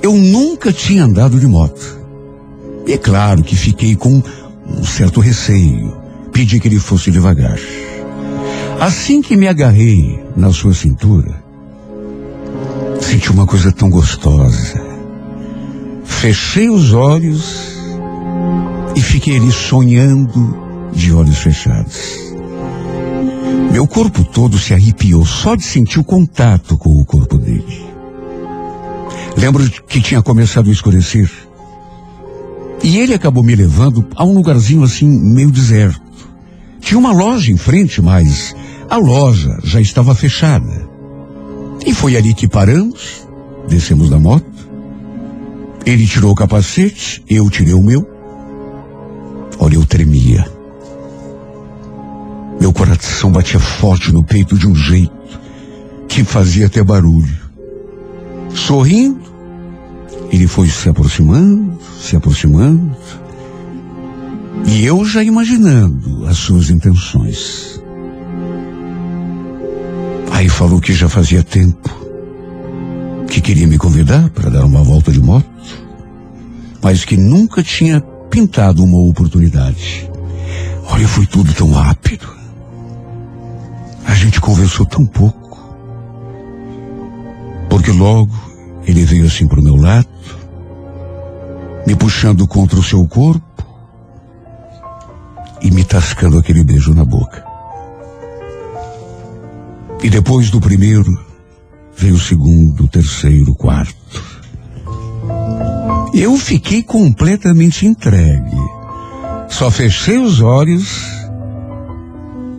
Eu nunca tinha andado de moto. E é claro que fiquei com um certo receio. Pedi que ele fosse devagar. Assim que me agarrei na sua cintura, senti uma coisa tão gostosa. Fechei os olhos e fiquei ali sonhando de olhos fechados. Meu corpo todo se arrepiou só de sentir o contato com o corpo dele. Lembro que tinha começado a escurecer. E ele acabou me levando a um lugarzinho assim, meio deserto. Tinha uma loja em frente, mas a loja já estava fechada. E foi ali que paramos, descemos da moto. Ele tirou o capacete, eu tirei o meu. Olha, eu tremia. Meu coração batia forte no peito de um jeito que fazia até barulho. Sorrindo, ele foi se aproximando, se aproximando, e eu já imaginando as suas intenções. Aí falou que já fazia tempo que queria me convidar para dar uma volta de moto, mas que nunca tinha pintado uma oportunidade. Olha, foi tudo tão rápido. A gente conversou tão pouco. Porque logo ele veio assim pro meu lado, me puxando contra o seu corpo e me tascando aquele beijo na boca. E depois do primeiro, veio o segundo, o terceiro, o quarto. Eu fiquei completamente entregue. Só fechei os olhos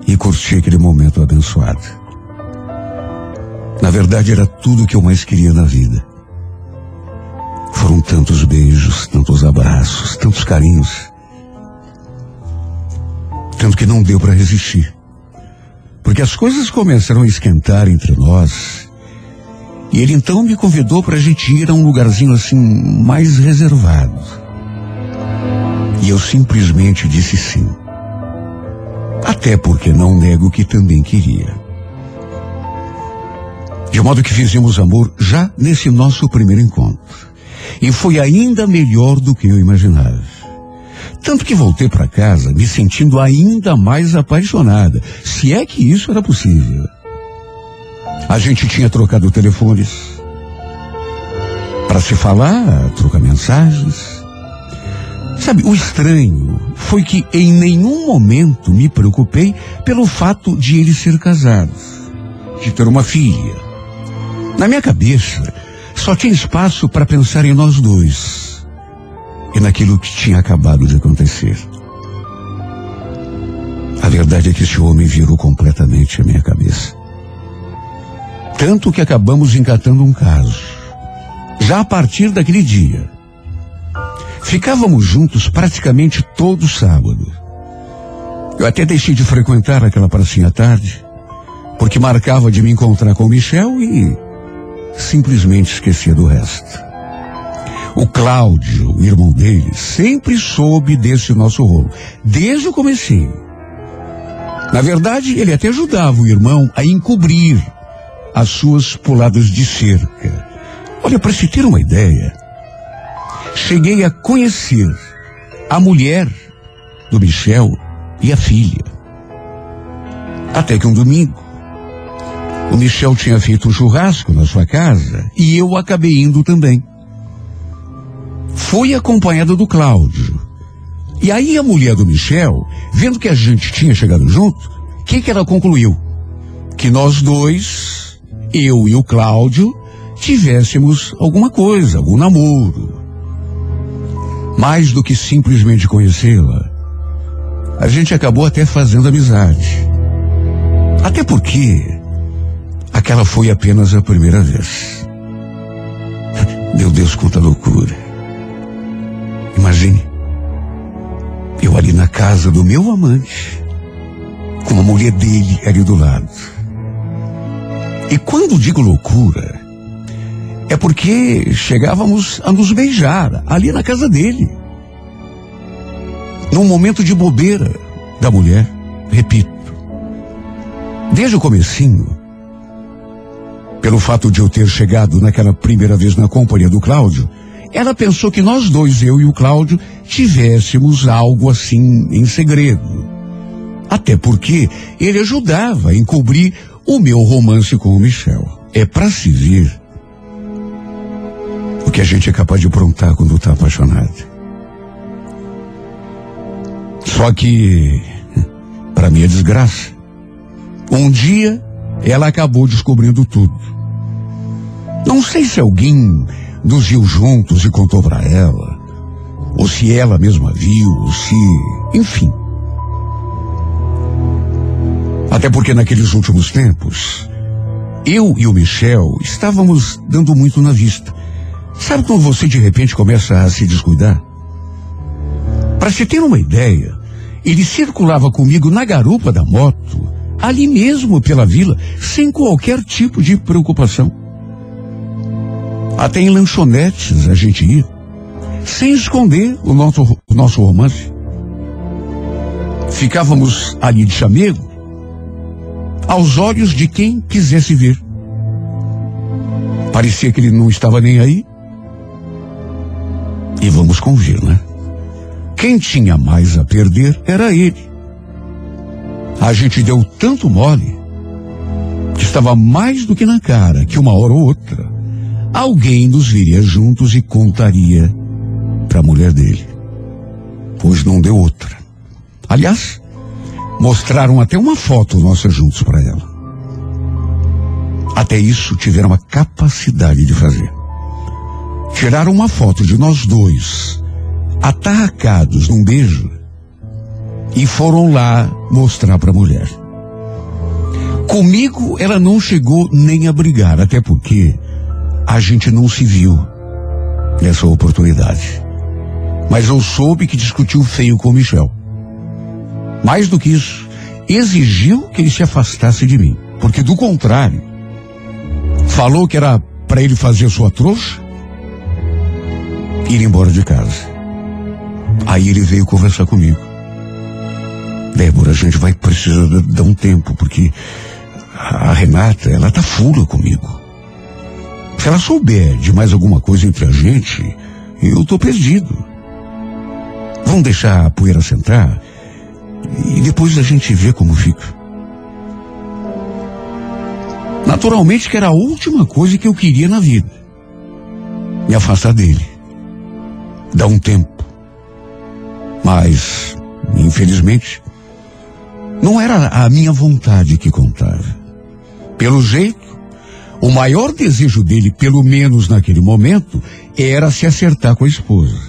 e curti aquele momento abençoado. Na verdade, era tudo o que eu mais queria na vida. Foram tantos beijos, tantos abraços, tantos carinhos. Tanto que não deu para resistir. Porque as coisas começaram a esquentar entre nós. E ele então me convidou para a gente ir a um lugarzinho assim mais reservado. E eu simplesmente disse sim. Até porque não nego que também queria. De modo que fizemos amor já nesse nosso primeiro encontro. E foi ainda melhor do que eu imaginava. Tanto que voltei para casa me sentindo ainda mais apaixonada, se é que isso era possível. A gente tinha trocado telefones para se falar, trocar mensagens. Sabe, o estranho foi que em nenhum momento me preocupei pelo fato de ele ser casado, de ter uma filha. Na minha cabeça, só tinha espaço para pensar em nós dois e naquilo que tinha acabado de acontecer. A verdade é que esse homem virou completamente a minha cabeça. Tanto que acabamos encatando um caso. Já a partir daquele dia, ficávamos juntos praticamente todo sábado. Eu até deixei de frequentar aquela pracinha à tarde, porque marcava de me encontrar com o Michel e simplesmente esquecia do resto. O Cláudio, o irmão dele, sempre soube desse nosso rolo, desde o comecinho. Na verdade, ele até ajudava o irmão a encobrir as suas puladas de cerca. Olha, para se ter uma ideia, cheguei a conhecer a mulher do Michel e a filha. Até que um domingo, o Michel tinha feito um churrasco na sua casa e eu acabei indo também. Fui acompanhado do Cláudio. E aí a mulher do Michel, vendo que a gente tinha chegado junto, o que, que ela concluiu? Que nós dois, eu e o Cláudio, tivéssemos alguma coisa, algum namoro. Mais do que simplesmente conhecê-la, a gente acabou até fazendo amizade. Até porque aquela foi apenas a primeira vez. Meu Deus, quanta loucura. Imagine, eu ali na casa do meu amante, com a mulher dele ali do lado. E quando digo loucura, é porque chegávamos a nos beijar ali na casa dele. Num momento de bobeira da mulher, repito. Desde o comecinho, pelo fato de eu ter chegado naquela primeira vez na companhia do Cláudio, ela pensou que nós dois, eu e o Cláudio, tivéssemos algo assim em segredo. Até porque ele ajudava a encobrir o meu romance com o Michel. É para se ver o que a gente é capaz de aprontar quando está apaixonado. Só que, para minha desgraça, um dia ela acabou descobrindo tudo. Não sei se alguém nos viu juntos e contou para ela, ou se ela mesma viu, ou se, enfim. Até porque naqueles últimos tempos, eu e o Michel estávamos dando muito na vista. Sabe quando você de repente começa a se descuidar? Para se ter uma ideia, ele circulava comigo na garupa da moto, ali mesmo pela vila, sem qualquer tipo de preocupação. Até em lanchonetes a gente ia, sem esconder o nosso, o nosso romance. Ficávamos ali de chamego, aos olhos de quem quisesse ver. Parecia que ele não estava nem aí. E vamos convir, né? Quem tinha mais a perder era ele. A gente deu tanto mole que estava mais do que na cara que uma hora ou outra alguém nos viria juntos e contaria para a mulher dele. Pois não deu outra. Aliás, mostraram até uma foto nossa juntos para ela. Até isso tiveram a capacidade de fazer. Tiraram uma foto de nós dois, atarracados num beijo, e foram lá mostrar para a mulher. Comigo ela não chegou nem a brigar, até porque a gente não se viu nessa oportunidade. Mas eu soube que discutiu feio com o Michel. Mais do que isso, exigiu que ele se afastasse de mim. Porque do contrário, falou que era para ele fazer sua trouxa ir embora de casa. Aí ele veio conversar comigo. Débora, a gente vai precisar dar um tempo, porque a Renata, ela tá fura comigo. Se ela souber de mais alguma coisa entre a gente, eu tô perdido. Vamos deixar a poeira sentar e depois a gente vê como fica. Naturalmente que era a última coisa que eu queria na vida. Me afastar dele. Dar um tempo. Mas, infelizmente, não era a minha vontade que contava. Pelo jeito, o maior desejo dele, pelo menos naquele momento, era se acertar com a esposa.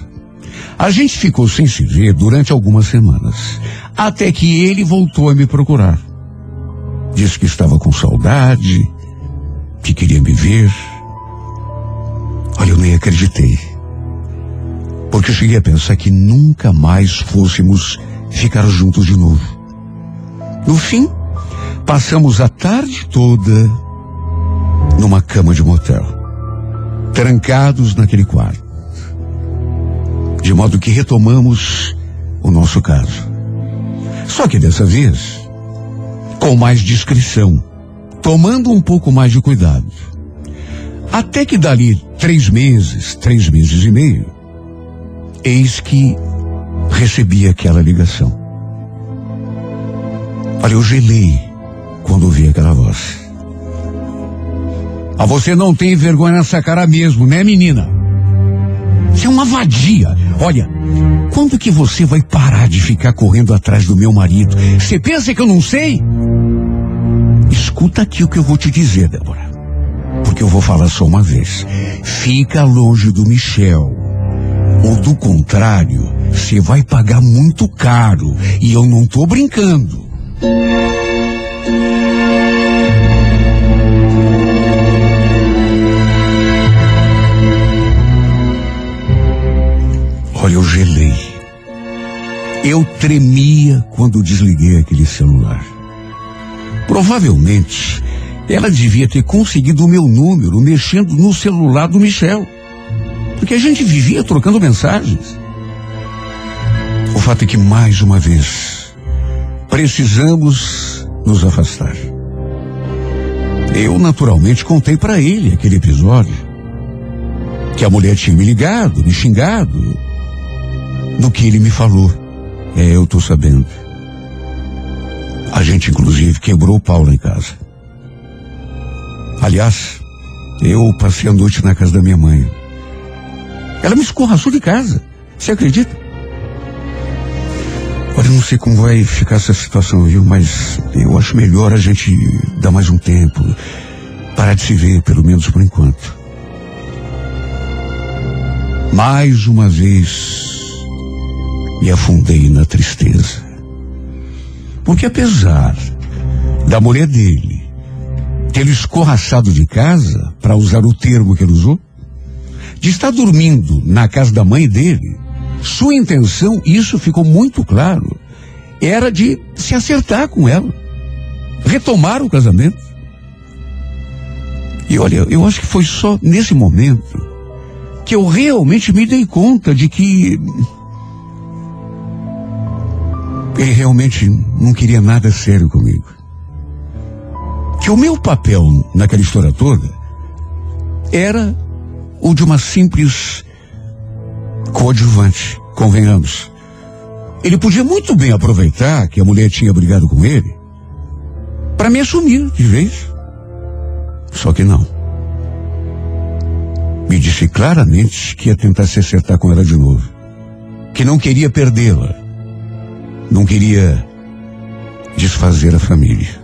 A gente ficou sem se ver durante algumas semanas, até que ele voltou a me procurar. Disse que estava com saudade, que queria me ver. Olha, eu nem acreditei. Porque eu cheguei a pensar que nunca mais fôssemos ficar juntos de novo. No fim, passamos a tarde toda numa cama de motel, trancados naquele quarto. De modo que retomamos o nosso caso. Só que dessa vez, com mais discrição, tomando um pouco mais de cuidado. Até que dali três meses, três meses e meio, eis que recebi aquela ligação. Olha, eu gelei quando ouvi aquela voz. Ah, você não tem vergonha nessa cara mesmo, né, menina? Você é uma vadia. Olha, quando que você vai parar de ficar correndo atrás do meu marido? Você pensa que eu não sei? Escuta aqui o que eu vou te dizer, Débora. Porque eu vou falar só uma vez. Fica longe do Michel. Ou do contrário, você vai pagar muito caro. E eu não tô brincando. Olha, eu gelei. Eu tremia quando desliguei aquele celular. Provavelmente ela devia ter conseguido o meu número mexendo no celular do Michel. Porque a gente vivia trocando mensagens. O fato é que, mais uma vez, precisamos nos afastar. Eu, naturalmente, contei para ele aquele episódio. Que a mulher tinha me ligado, me xingado. Do que ele me falou. É, eu tô sabendo. A gente, inclusive, quebrou o pau lá em casa. Aliás, eu passei a noite na casa da minha mãe. Ela me escorraçou de casa. Você acredita? Olha, não sei como vai ficar essa situação, viu? Mas eu acho melhor a gente dar mais um tempo. Parar de se ver, pelo menos por enquanto. Mais uma vez, me afundei na tristeza. Porque apesar da mulher dele ter escorraçado de casa, para usar o termo que ele usou, de estar dormindo na casa da mãe dele, sua intenção, isso ficou muito claro, era de se acertar com ela, retomar o casamento. E olha, eu acho que foi só nesse momento que eu realmente me dei conta de que ele realmente não queria nada sério comigo. Que o meu papel naquela história toda era o de uma simples coadjuvante, convenhamos. Ele podia muito bem aproveitar que a mulher tinha brigado com ele para me assumir de vez. Só que não. Me disse claramente que ia tentar se acertar com ela de novo. Que não queria perdê-la. Não queria desfazer a família.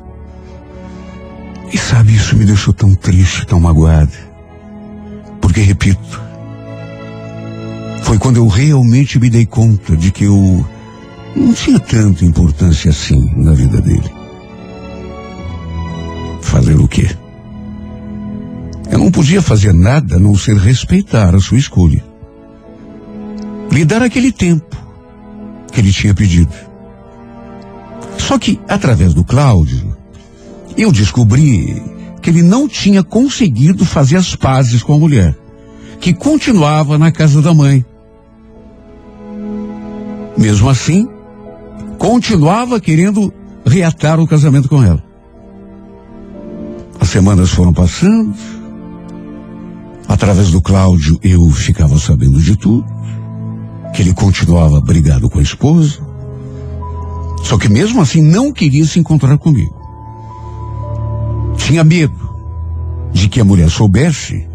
E sabe, isso me deixou tão triste, tão magoado. Porque, repito, foi quando eu realmente me dei conta de que eu não tinha tanta importância assim na vida dele. Fazer o quê? Eu não podia fazer nada a não ser respeitar a sua escolha. Lhe dar aquele tempo que ele tinha pedido. Só que, através do Cláudio, eu descobri que ele não tinha conseguido fazer as pazes com a mulher, que continuava na casa da mãe. Mesmo assim, continuava querendo reatar o casamento com ela. As semanas foram passando. Através do Cláudio, eu ficava sabendo de tudo. Que ele continuava brigado com a esposa. Só que mesmo assim não queria se encontrar comigo. Tinha medo de que a mulher soubesse,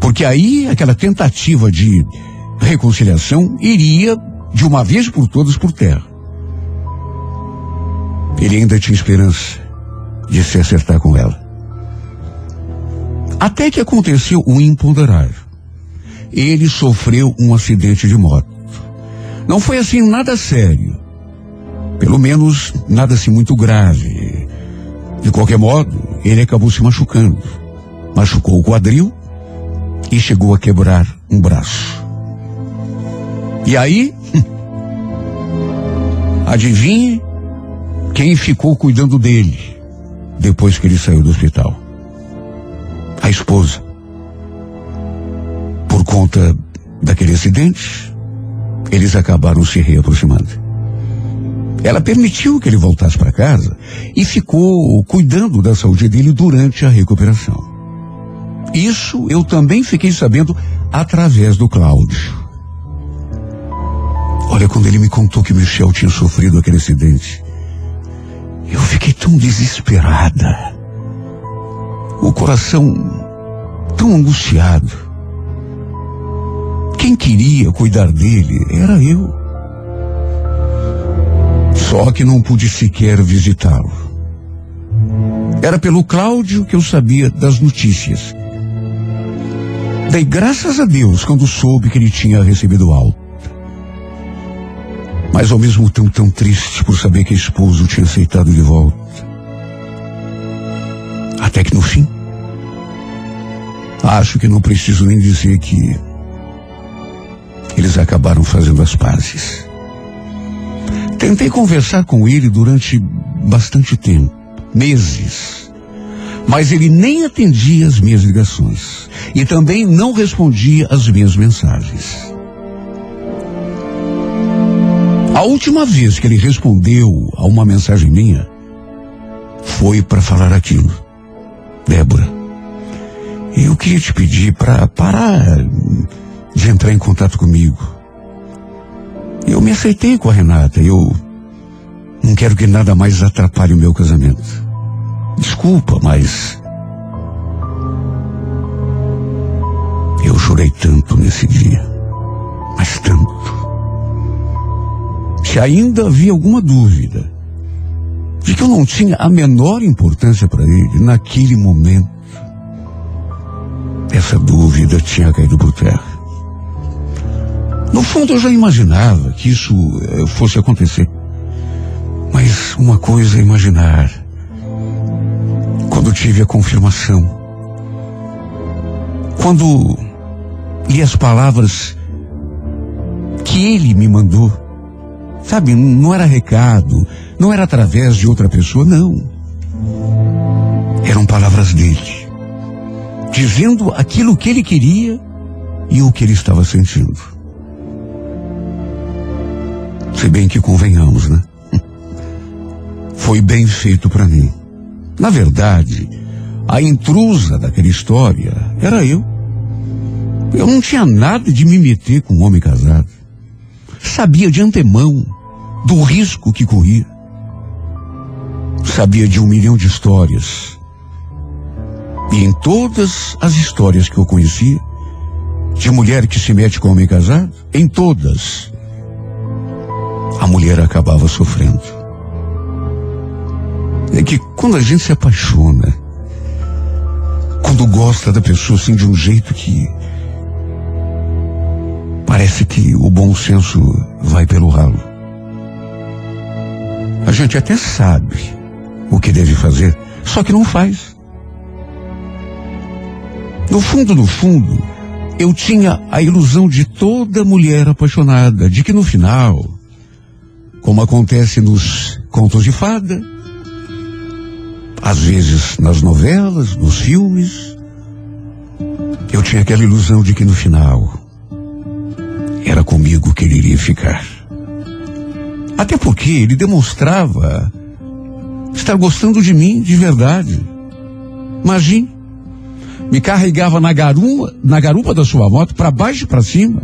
porque aí aquela tentativa de reconciliação iria de uma vez por todas por terra. Ele ainda tinha esperança de se acertar com ela. Até que aconteceu um imponderável. Ele sofreu um acidente de moto. Não foi assim nada sério. Pelo menos nada assim muito grave. De qualquer modo, ele acabou se machucando. Machucou o quadril e chegou a quebrar um braço. E aí, adivinhe quem ficou cuidando dele depois que ele saiu do hospital? A esposa. Por conta daquele acidente, eles acabaram se reaproximando. Ela permitiu que ele voltasse para casa e ficou cuidando da saúde dele durante a recuperação. Isso eu também fiquei sabendo através do Cláudio. Olha, quando ele me contou que Michel tinha sofrido aquele acidente, eu fiquei tão desesperada. O coração tão angustiado. Quem queria cuidar dele era eu. Só que não pude sequer visitá-lo. Era pelo Cláudio que eu sabia das notícias. Dei graças a Deus quando soube que ele tinha recebido alta. Mas ao mesmo tempo tão triste por saber que a esposa o tinha aceitado de volta. Até que no fim, acho que não preciso nem dizer que eles acabaram fazendo as pazes. Tentei conversar com ele durante bastante tempo, meses, Mas ele nem atendia as minhas ligações e também não respondia às minhas mensagens. A última vez que ele respondeu a uma mensagem minha foi para falar aquilo. Débora, eu queria te pedir para parar de entrar em contato comigo. Eu me aceitei com a Renata. Eu não quero que nada mais atrapalhe o meu casamento. Desculpa, mas. Eu chorei tanto nesse dia. Mas tanto. Se ainda havia alguma dúvida de que eu não tinha a menor importância para ele naquele momento, essa dúvida tinha caído por terra. No fundo, eu já imaginava que isso eh, fosse acontecer. Mas uma coisa é imaginar. Quando tive a confirmação, quando li as palavras que ele me mandou, sabe, não era recado, não era através de outra pessoa, não. Eram palavras dele, dizendo aquilo que ele queria e o que ele estava sentindo. Se bem que convenhamos, né? Foi bem feito para mim. Na verdade, a intrusa daquela história era eu. Eu não tinha nada de me meter com um homem casado. Sabia de antemão do risco que corria. Sabia de um milhão de histórias. E em todas as histórias que eu conhecia, de mulher que se mete com homem casado, em todas, a mulher acabava sofrendo. É que quando a gente se apaixona, quando gosta da pessoa assim de um jeito que parece que o bom senso vai pelo ralo. A gente até sabe o que deve fazer, só que não faz. No fundo, no fundo, eu tinha a ilusão de toda mulher apaixonada, de que no final como acontece nos contos de fada, às vezes nas novelas, nos filmes. Eu tinha aquela ilusão de que no final era comigo que ele iria ficar. Até porque ele demonstrava estar gostando de mim de verdade. Imagine, me carregava na garupa, na garupa da sua moto para baixo e para cima.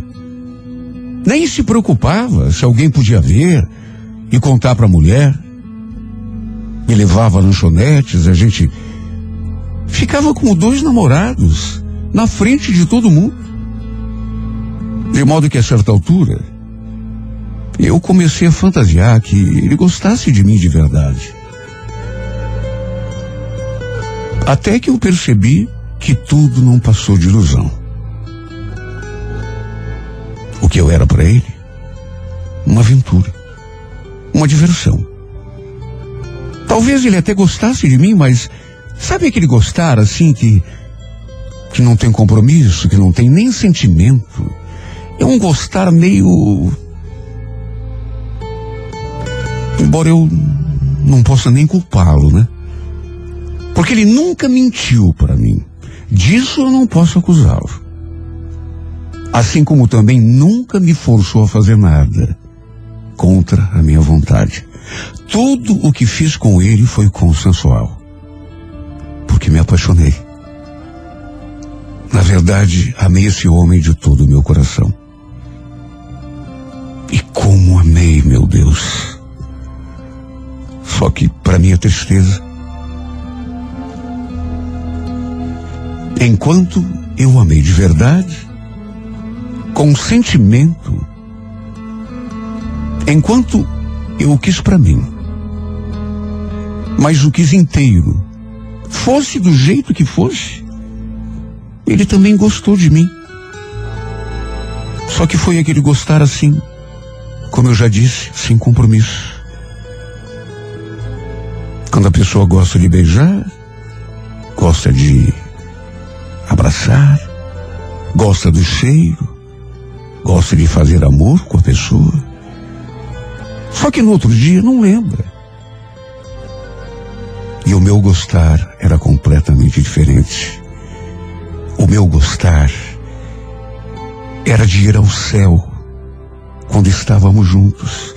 Nem se preocupava se alguém podia ver, e contar para a mulher. Me levava lanchonetes, a gente ficava como dois namorados, na frente de todo mundo. De modo que a certa altura, eu comecei a fantasiar que ele gostasse de mim de verdade. Até que eu percebi que tudo não passou de ilusão. O que eu era para ele? Uma aventura uma diversão. Talvez ele até gostasse de mim, mas sabe aquele gostar assim que que não tem compromisso, que não tem nem sentimento? É um gostar meio embora eu não possa nem culpá-lo, né? Porque ele nunca mentiu para mim. Disso eu não posso acusá-lo. Assim como também nunca me forçou a fazer nada contra a minha vontade. Tudo o que fiz com ele foi consensual. Porque me apaixonei. Na verdade, amei esse homem de todo o meu coração. E como amei, meu Deus. Só que, para minha tristeza, enquanto eu amei de verdade, com sentimento, Enquanto eu o quis para mim, mas o quis inteiro, fosse do jeito que fosse, ele também gostou de mim. Só que foi aquele gostar assim, como eu já disse, sem compromisso. Quando a pessoa gosta de beijar, gosta de abraçar, gosta do cheiro, gosta de fazer amor com a pessoa. Só que no outro dia não lembra. E o meu gostar era completamente diferente. O meu gostar era de ir ao céu quando estávamos juntos.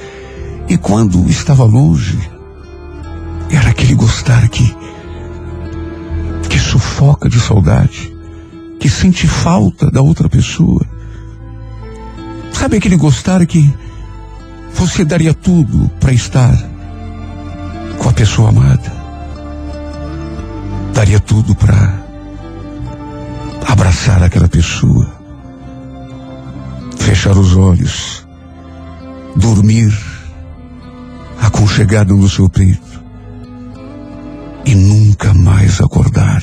E quando estava longe, era aquele gostar que, que sufoca de saudade, que sente falta da outra pessoa. Sabe aquele gostar que você daria tudo para estar com a pessoa amada? Daria tudo para abraçar aquela pessoa, fechar os olhos, dormir aconchegado no seu peito e nunca mais acordar.